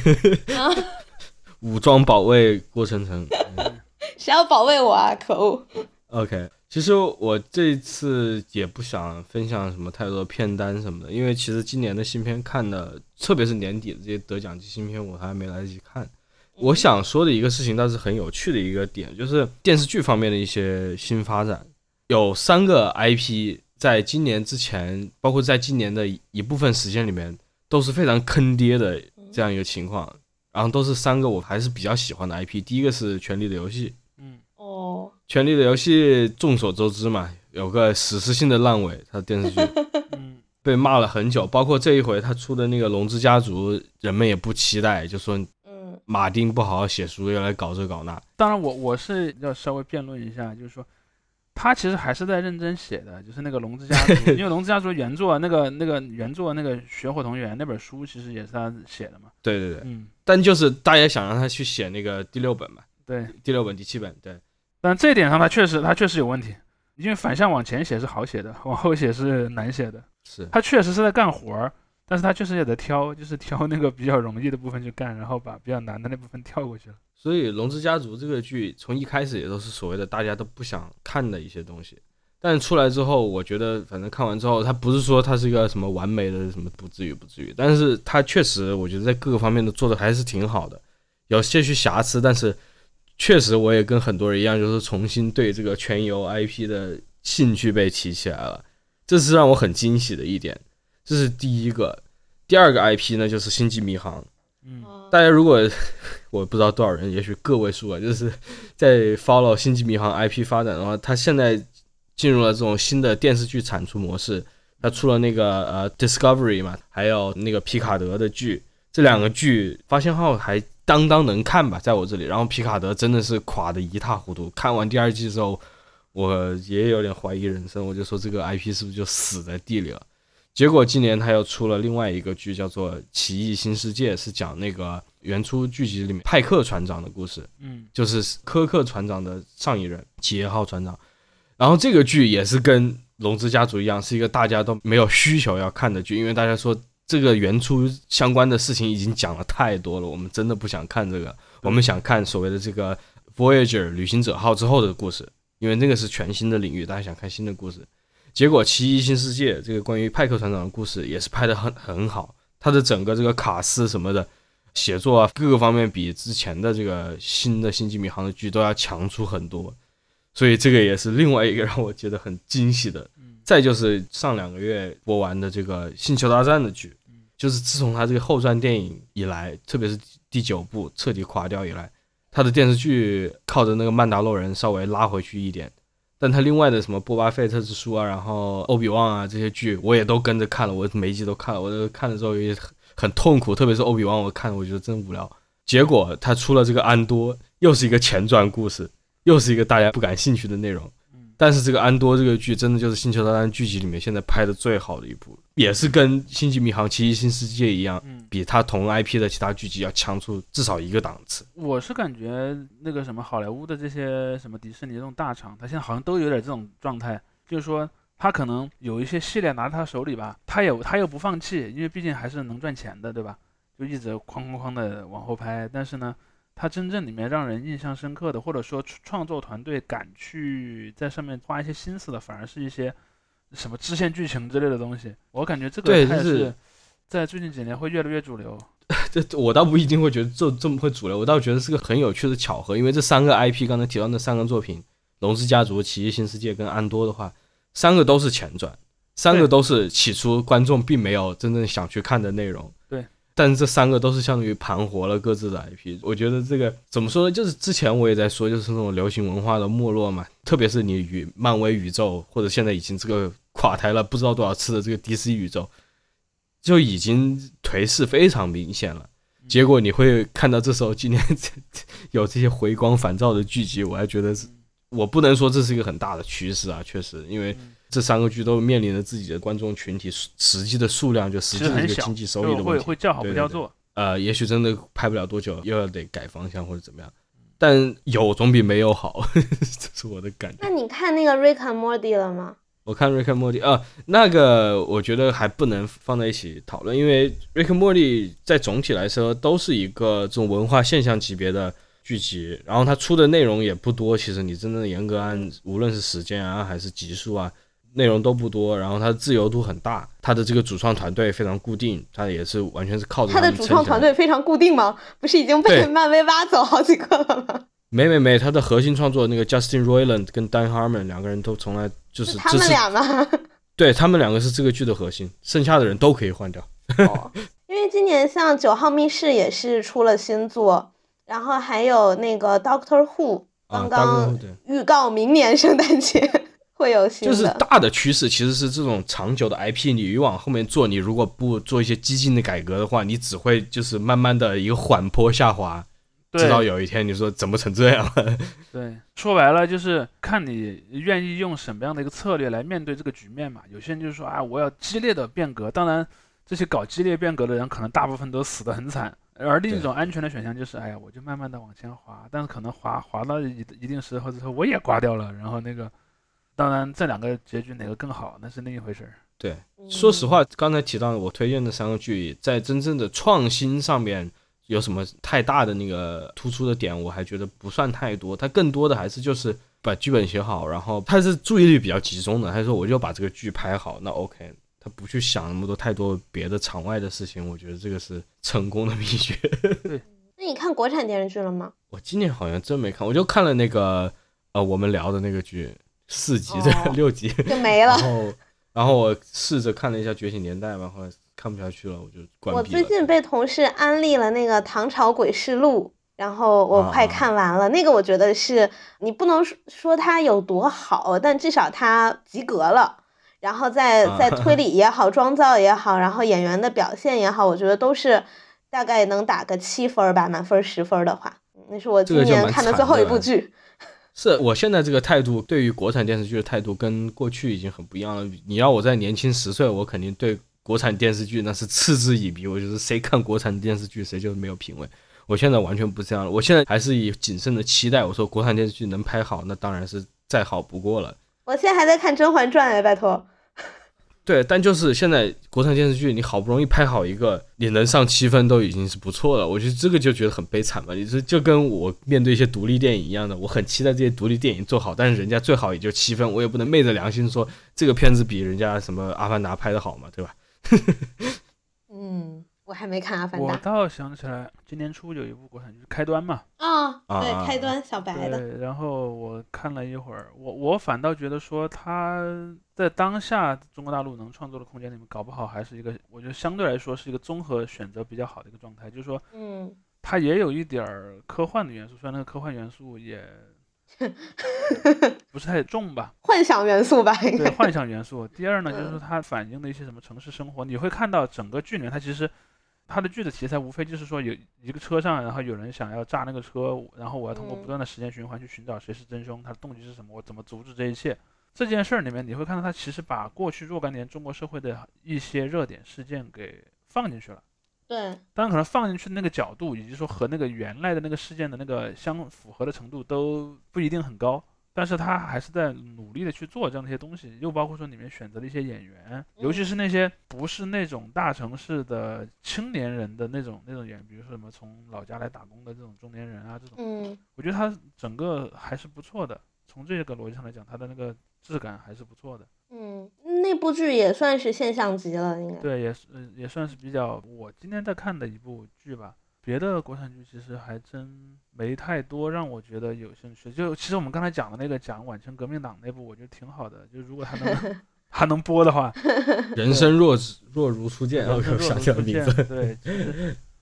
武装保卫郭晨晨。谁要保卫我啊？可恶！OK。其实我这次也不想分享什么太多片单什么的，因为其实今年的新片看的，特别是年底的这些得奖季新片，我还没来得及看。我想说的一个事情倒是很有趣的一个点，就是电视剧方面的一些新发展。有三个 IP 在今年之前，包括在今年的一部分时间里面，都是非常坑爹的这样一个情况。然后都是三个我还是比较喜欢的 IP。第一个是《权力的游戏》。嗯哦，《权力的游戏》众所周知嘛，有个史诗性的烂尾，它的电视剧，嗯，被骂了很久。包括这一回他出的那个《龙之家族》，人们也不期待，就说，嗯，马丁不好好写书，要来搞这搞那。当然，我我是要稍微辩论一下，就是说，他其实还是在认真写的，就是那个《龙之家族》，因为《龙之家族》原作那个那个原作那个《血火同源》那本书，其实也是他写的嘛。对对对，嗯。但就是大家想让他去写那个第六本嘛？对，第六本、第七本，对。但这一点上，他确实，他确实有问题，因为反向往前写是好写的，往后写是难写的。是他确实是在干活儿，但是他确实也在挑，就是挑那个比较容易的部分去干，然后把比较难的那部分跳过去了。所以《龙之家族》这个剧从一开始也都是所谓的大家都不想看的一些东西，但是出来之后，我觉得反正看完之后，它不是说它是一个什么完美的什么，不至于不至于，但是它确实我觉得在各个方面都做的还是挺好的，有些许瑕疵，但是。确实，我也跟很多人一样，就是重新对这个全游 IP 的兴趣被提起来了，这是让我很惊喜的一点。这是第一个，第二个 IP 呢，就是《星际迷航》。嗯，大家如果我不知道多少人，也许个位数啊，就是 在 follow《星际迷航》IP 发展的话，它现在进入了这种新的电视剧产出模式。它出了那个呃 Discovery 嘛，还有那个皮卡德的剧，这两个剧发现号还。当当能看吧，在我这里。然后皮卡德真的是垮的一塌糊涂。看完第二季之后，我也有点怀疑人生，我就说这个 IP 是不是就死在地里了？结果今年他又出了另外一个剧，叫做《奇异新世界》，是讲那个原初剧集里面派克船长的故事。嗯，就是科克船长的上一任企业号船长。然后这个剧也是跟龙之家族一样，是一个大家都没有需求要看的剧，因为大家说。这个原初相关的事情已经讲了太多了，我们真的不想看这个。我们想看所谓的这个 Voyager 旅行者号之后的故事，因为那个是全新的领域，大家想看新的故事。结果《奇异新世界》这个关于派克船长的故事也是拍的很很好，他的整个这个卡斯什么的写作啊，各个方面比之前的这个新的星际迷航的剧都要强出很多，所以这个也是另外一个让我觉得很惊喜的。再就是上两个月播完的这个《星球大战》的剧，就是自从他这个后传电影以来，特别是第九部彻底垮掉以来，他的电视剧靠着那个曼达洛人稍微拉回去一点，但他另外的什么波巴费特之书啊，然后欧比旺啊这些剧，我也都跟着看了，我每一集都看了，我都看了之后也很很痛苦，特别是欧比旺，我看我觉得真无聊。结果他出了这个安多，又是一个前传故事，又是一个大家不感兴趣的内容。但是这个安多这个剧真的就是《星球大战》剧集里面现在拍的最好的一部，也是跟《星际迷航：奇异新世界》一样，比它同 IP 的其他剧集要强出至少一个档次。我是感觉那个什么好莱坞的这些什么迪士尼这种大厂，它现在好像都有点这种状态，就是说它可能有一些系列拿在他手里吧，他也他又不放弃，因为毕竟还是能赚钱的，对吧？就一直哐哐哐的往后拍，但是呢。它真正里面让人印象深刻的，或者说创作团队敢去在上面花一些心思的，反而是一些什么支线剧情之类的东西。我感觉这个还是在最近几年会越来越主流。这我倒不一定会觉得这这么会主流，我倒觉得是个很有趣的巧合。因为这三个 IP 刚才提到那三个作品，《龙之家族》、《奇异新世界》跟《安多》的话，三个都是前传，三个都是起初观众并没有真正想去看的内容。对。但是这三个都是相当于盘活了各自的 IP，我觉得这个怎么说呢？就是之前我也在说，就是那种流行文化的没落嘛。特别是你与漫威宇宙，或者现在已经这个垮台了不知道多少次的这个 DC 宇宙，就已经颓势非常明显了。结果你会看到这时候今年有这些回光返照的剧集，我还觉得是我不能说这是一个很大的趋势啊，确实，因为这三个剧都面临着自己的观众群体实际的数量，就实际的一个经济收益的问题，会叫好不叫座。呃，也许真的拍不了多久，又要得改方向或者怎么样，但有总比没有好，这是我的感觉。那你看那个《Rick and Morty》了吗？我看《Rick and Morty》啊，那个我觉得还不能放在一起讨论，因为《Rick and Morty》在总体来说都是一个这种文化现象级别的剧集，然后它出的内容也不多。其实你真正严格按，无论是时间啊还是集数啊。内容都不多，然后它自由度很大，它的这个主创团队非常固定，它也是完全是靠着它的主创团队非常固定吗？不是已经被漫威挖走好几个了吗？没 没没，他的核心创作那个 Justin Roiland 跟 Dan Harmon 两个人都从来就是他们俩吗？对他们两个是这个剧的核心，剩下的人都可以换掉。哦，因为今年像九号密室也是出了新作，然后还有那个 Doctor Who 刚刚预告明年圣诞节。会有就是大的趋势，其实是这种长久的 IP，你越往后面做，你如果不做一些激进的改革的话，你只会就是慢慢的一个缓坡下滑，直到有一天你说怎么成这样了？对，说白了就是看你愿意用什么样的一个策略来面对这个局面嘛。有些人就是说啊，我要激烈的变革，当然这些搞激烈变革的人可能大部分都死得很惨，而另一种安全的选项就是，哎呀，我就慢慢的往前滑，但是可能滑滑到一一定时候之后，我也挂掉了，然后那个。当然，这两个结局哪个更好，那是另一回事儿。对，说实话，刚才提到我推荐的三个剧，在真正的创新上面有什么太大的那个突出的点，我还觉得不算太多。它更多的还是就是把剧本写好，然后他是注意力比较集中的。他说我就把这个剧拍好，那 OK，他不去想那么多太多别的场外的事情。我觉得这个是成功的秘诀。对，那你看国产电视剧了吗？我今年好像真没看，我就看了那个呃我们聊的那个剧。四集的 六集就没了，然后，然后我试着看了一下《觉醒年代》吧，后来看不下去了，我就关。我最近被同事安利了那个《唐朝诡事录》，然后我快看完了。那个我觉得是你不能说它有多好，但至少它及格了。然后在在推理 也好，妆造也好，然后演员的表现也好，我觉得都是大概能打个七分吧，满分十分的话，那是我今年看的最后一部剧。是我现在这个态度，对于国产电视剧的态度跟过去已经很不一样了。你要我在年轻十岁，我肯定对国产电视剧那是嗤之以鼻。我觉得谁看国产电视剧谁就是没有品位。我现在完全不这样了，我现在还是以谨慎的期待。我说国产电视剧能拍好，那当然是再好不过了。我现在还在看《甄嬛传》哎，拜托。对，但就是现在国产电视剧，你好不容易拍好一个，你能上七分都已经是不错了。我觉得这个就觉得很悲惨嘛。你这就跟我面对一些独立电影一样的，我很期待这些独立电影做好，但是人家最好也就七分，我也不能昧着良心说这个片子比人家什么《阿凡达》拍的好嘛，对吧？嗯。我还没看《阿凡达》，我倒想起来，今年初有一部国产剧《开端》嘛。啊，对，《开端》小白的。对，然后我看了一会儿，我我反倒觉得说他在当下中国大陆能创作的空间里面，搞不好还是一个，我觉得相对来说是一个综合选择比较好的一个状态。就是说，嗯，它也有一点儿科幻的元素，虽然那个科幻元素也 不是太重吧，幻想元素吧，对，幻想元素。第二呢，就是说它反映的一些什么城市生活，你会看到整个剧里面它其实。他的句子题材无非就是说有一个车上，然后有人想要炸那个车，然后我要通过不断的时间循环去寻找谁是真凶，他的动机是什么，我怎么阻止这一切。这件事儿里面你会看到他其实把过去若干年中国社会的一些热点事件给放进去了。对，当然可能放进去的那个角度，以及说和那个原来的那个事件的那个相符合的程度都不一定很高。但是他还是在努力的去做这样的一些东西，又包括说里面选择的一些演员，尤其是那些不是那种大城市的青年人的那种那种演员，比如说什么从老家来打工的这种中年人啊，这种，嗯，我觉得他整个还是不错的。从这个逻辑上来讲，他的那个质感还是不错的。嗯，那部剧也算是现象级了，应该。对，也是，也算是比较我今天在看的一部剧吧。别的国产剧其实还真没太多让我觉得有兴趣。就其实我们刚才讲的那个讲晚清革命党那部，我觉得挺好的。就如果他能 他能播的话，人生若若如初见，若如初见。对，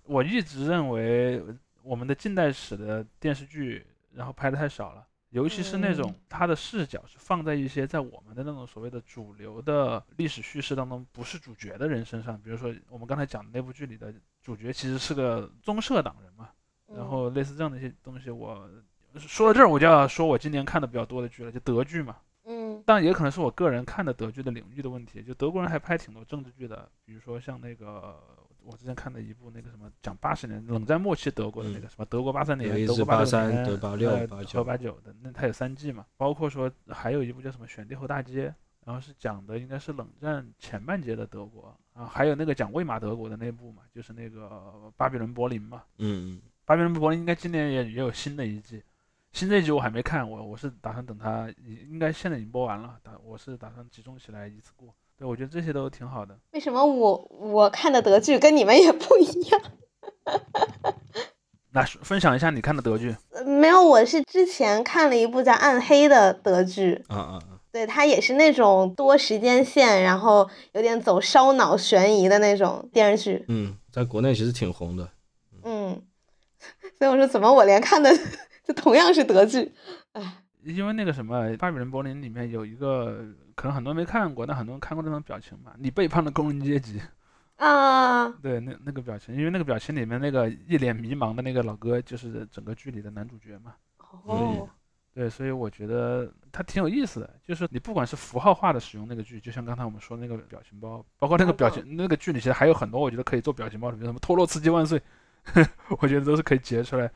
我一直认为我们的近代史的电视剧，然后拍的太少了。尤其是那种他的视角是放在一些在我们的那种所谓的主流的历史叙事当中不是主角的人身上，比如说我们刚才讲的那部剧里的主角其实是个棕色党人嘛，然后类似这样的一些东西，我说到这儿，我就要说我今年看的比较多的剧了，就德剧嘛。嗯，但也可能是我个人看的德剧的领域的问题。就德国人还拍挺多政治剧的，比如说像那个我之前看的一部那个什么讲八十年冷战末期德国的那个什么德国八三年、德国八三、德八六、八九、八九的，那它有三季嘛。包括说还有一部叫什么《选帝侯大街》，然后是讲的应该是冷战前半截的德国啊。还有那个讲魏玛德国的那部嘛，就是那个《巴比伦柏林》嘛。嗯嗯。巴比伦柏林应该今年也也有新的一季。新这一集我还没看，我我是打算等它，应该现在已经播完了，打我是打算集中起来一次过。对，我觉得这些都挺好的。为什么我我看的德剧跟你们也不一样？那分享一下你看的德剧。没有，我是之前看了一部叫《暗黑》的德剧。嗯嗯嗯！对，它也是那种多时间线，然后有点走烧脑悬疑的那种电视剧。嗯，在国内其实挺红的。嗯，所以我说怎么我连看的。就同样是德剧，哎，因为那个什么《巴比伦柏林》里面有一个，可能很多人没看过，但很多人看过那种表情嘛，你背叛了工人阶级。啊，对，那那个表情，因为那个表情里面那个一脸迷茫的那个老哥，就是整个剧里的男主角嘛。哦，对，所以我觉得他挺有意思的，就是你不管是符号化的使用那个剧，就像刚才我们说那个表情包，包括那个表情，那个剧里其实还有很多我觉得可以做表情包的，比如什么“托洛茨基万岁”，我觉得都是可以截出来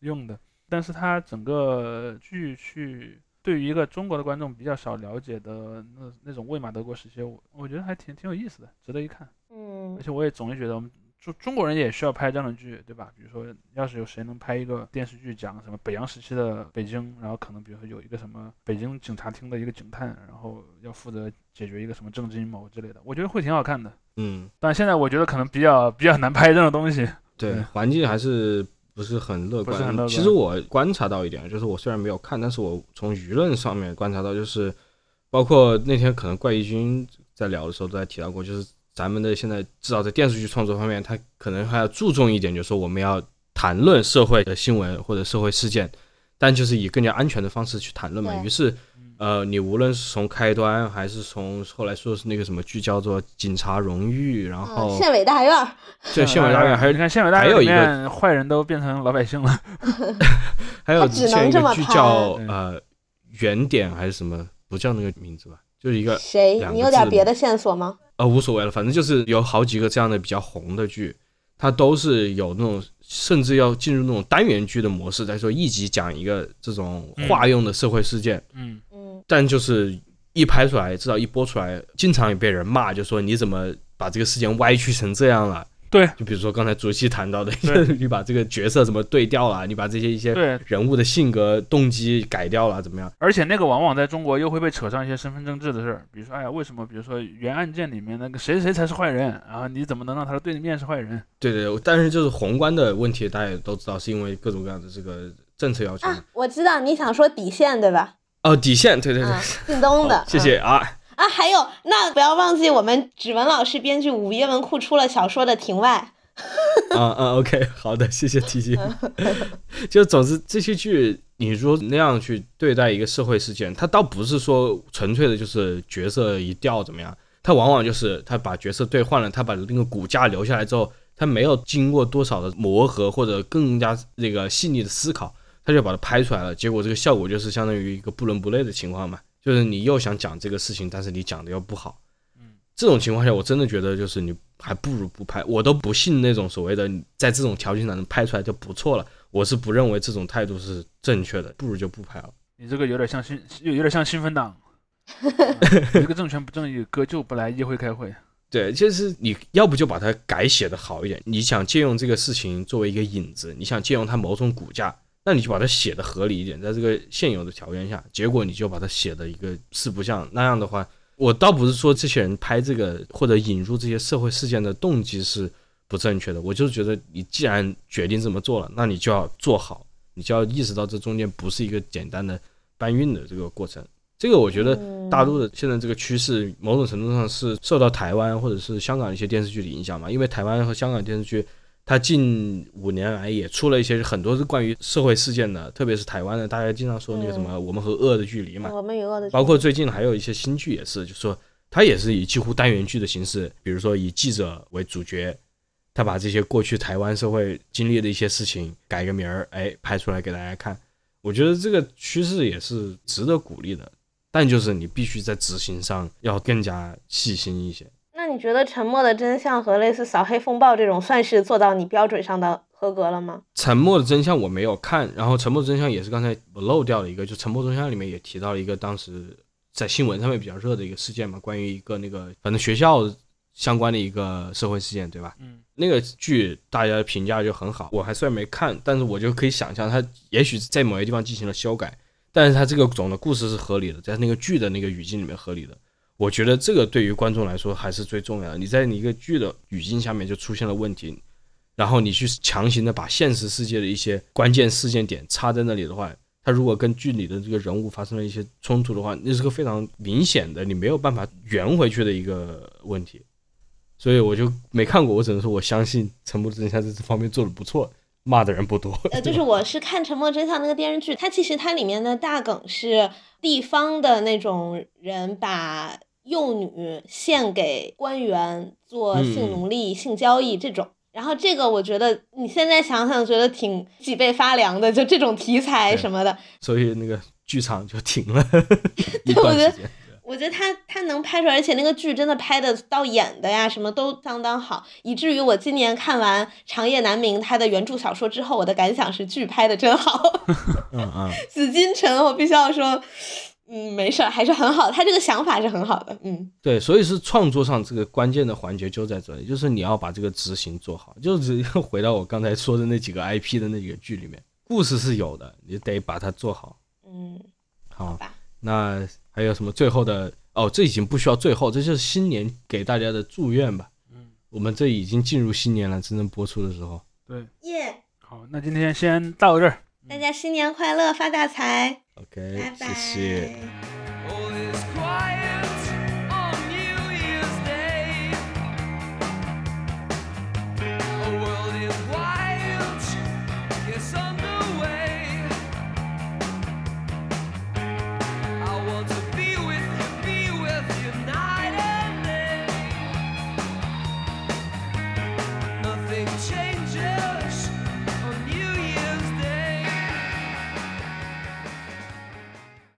用的。但是它整个剧去对于一个中国的观众比较少了解的那那种魏玛德国时期，我我觉得还挺挺有意思的，值得一看。嗯，而且我也总是觉得我们中中国人也需要拍这样的剧，对吧？比如说，要是有谁能拍一个电视剧讲什么北洋时期的北京，然后可能比如说有一个什么北京警察厅的一个警探，然后要负责解决一个什么政治阴谋之类的，我觉得会挺好看的。嗯，但现在我觉得可能比较比较难拍这种东西。对，环境还是。不是很乐观。其实我观察到一点，就是我虽然没有看，但是我从舆论上面观察到，就是包括那天可能怪异君在聊的时候都在提到过，就是咱们的现在至少在电视剧创作方面，他可能还要注重一点，就是说我们要谈论社会的新闻或者社会事件，但就是以更加安全的方式去谈论嘛。于是。呃，你无论是从开端，还是从后来说是那个什么剧叫做《警察荣誉》，然后县委大院，对县委大院，还有 你看县委大院里面坏人都变成老百姓了，还有之前一个剧叫呃原点还是什么，不叫那个名字吧，就是一个谁？你有点别的线索吗？呃，无所谓了，反正就是有好几个这样的比较红的剧，它都是有那种。甚至要进入那种单元剧的模式，再说一集讲一个这种化用的社会事件，嗯嗯，但就是一拍出来，至少一播出来，经常也被人骂，就说你怎么把这个事件歪曲成这样了。对，就比如说刚才主席谈到的，你把这个角色怎么对调了？你把这些一些人物的性格动机改掉了，怎么样？而且那个往往在中国又会被扯上一些身份政治的事儿，比如说，哎呀，为什么？比如说原案件里面那个谁谁才是坏人啊？你怎么能让他的对立面是坏人？对对，但是就是宏观的问题，大家也都知道，是因为各种各样的这个政策要求。我知道你想说底线对吧？哦，底线，对对对，靳东的，谢谢啊。啊，还有，那不要忘记我们指纹老师编剧午夜文库出了小说的庭外。啊啊，OK，好的，谢谢提醒。就总之这些剧，你说那样去对待一个社会事件，它倒不是说纯粹的就是角色一调怎么样，它往往就是他把角色兑换了，他把那个骨架留下来之后，他没有经过多少的磨合或者更加那个细腻的思考，他就把它拍出来了，结果这个效果就是相当于一个不伦不类的情况嘛，就是你又想讲这个事情，但是你讲的又不好。嗯这种情况下，我真的觉得就是你还不如不拍，我都不信那种所谓的在这种条件下能拍出来就不错了。我是不认为这种态度是正确的，不如就不拍了。你这个有点像新，有有点像新芬党，一个政权不正义，哥就不来议会开会。对，就是你要不就把它改写的好一点。你想借用这个事情作为一个引子，你想借用它某种骨架，那你就把它写的合理一点，在这个现有的条件下，结果你就把它写的一个四不像那样的话。我倒不是说这些人拍这个或者引入这些社会事件的动机是不正确的，我就是觉得你既然决定这么做了，那你就要做好，你就要意识到这中间不是一个简单的搬运的这个过程。这个我觉得大陆的现在这个趋势，某种程度上是受到台湾或者是香港一些电视剧的影响嘛，因为台湾和香港电视剧。他近五年来也出了一些很多是关于社会事件的，特别是台湾的，大家经常说那个什么“我们和恶的距离”嘛。我们与恶的。包括最近还有一些新剧也是，就说他也是以几乎单元剧的形式，比如说以记者为主角，他把这些过去台湾社会经历的一些事情改个名儿，哎，拍出来给大家看。我觉得这个趋势也是值得鼓励的，但就是你必须在执行上要更加细心一些。那你觉得《沉默的真相》和类似《扫黑风暴》这种算是做到你标准上的合格了吗？《沉默的真相》我没有看，然后《沉默的真相》也是刚才我漏掉了一个，就《沉默真相》里面也提到了一个当时在新闻上面比较热的一个事件嘛，关于一个那个反正学校相关的一个社会事件，对吧？嗯，那个剧大家的评价就很好，我还虽然没看，但是我就可以想象它也许在某些地方进行了修改，但是它这个总的故事是合理的，在那个剧的那个语境里面合理的。我觉得这个对于观众来说还是最重要的。你在你一个剧的语境下面就出现了问题，然后你去强行的把现实世界的一些关键事件点插在那里的话，它如果跟剧里的这个人物发生了一些冲突的话，那是个非常明显的你没有办法圆回去的一个问题。所以我就没看过，我只能说我相信《沉默真相》在这方面做的不错，骂的人不多。呃，就是我是看《沉默真相》那个电视剧，它其实它里面的大梗是地方的那种人把。幼女献给官员做性奴隶、性交易这种，然后这个我觉得你现在想想，觉得挺脊背发凉的，就这种题材什么的。所以那个剧场就停了 对，我觉得，我觉得他他能拍出来，而且那个剧真的拍的到演的呀，什么都相当好，以至于我今年看完《长夜难明》他的原著小说之后，我的感想是剧拍的真好。嗯嗯。紫禁城，我必须要说。嗯，没事儿，还是很好。他这个想法是很好的，嗯，对，所以是创作上这个关键的环节就在这里，就是你要把这个执行做好。就是回到我刚才说的那几个 IP 的那几个剧里面，故事是有的，你得把它做好。嗯，好吧。那还有什么最后的？哦，这已经不需要最后，这就是新年给大家的祝愿吧。嗯，我们这已经进入新年了，真正播出的时候。对，耶。好，那今天先到这儿。大家新年快乐，发大财！OK，谢谢。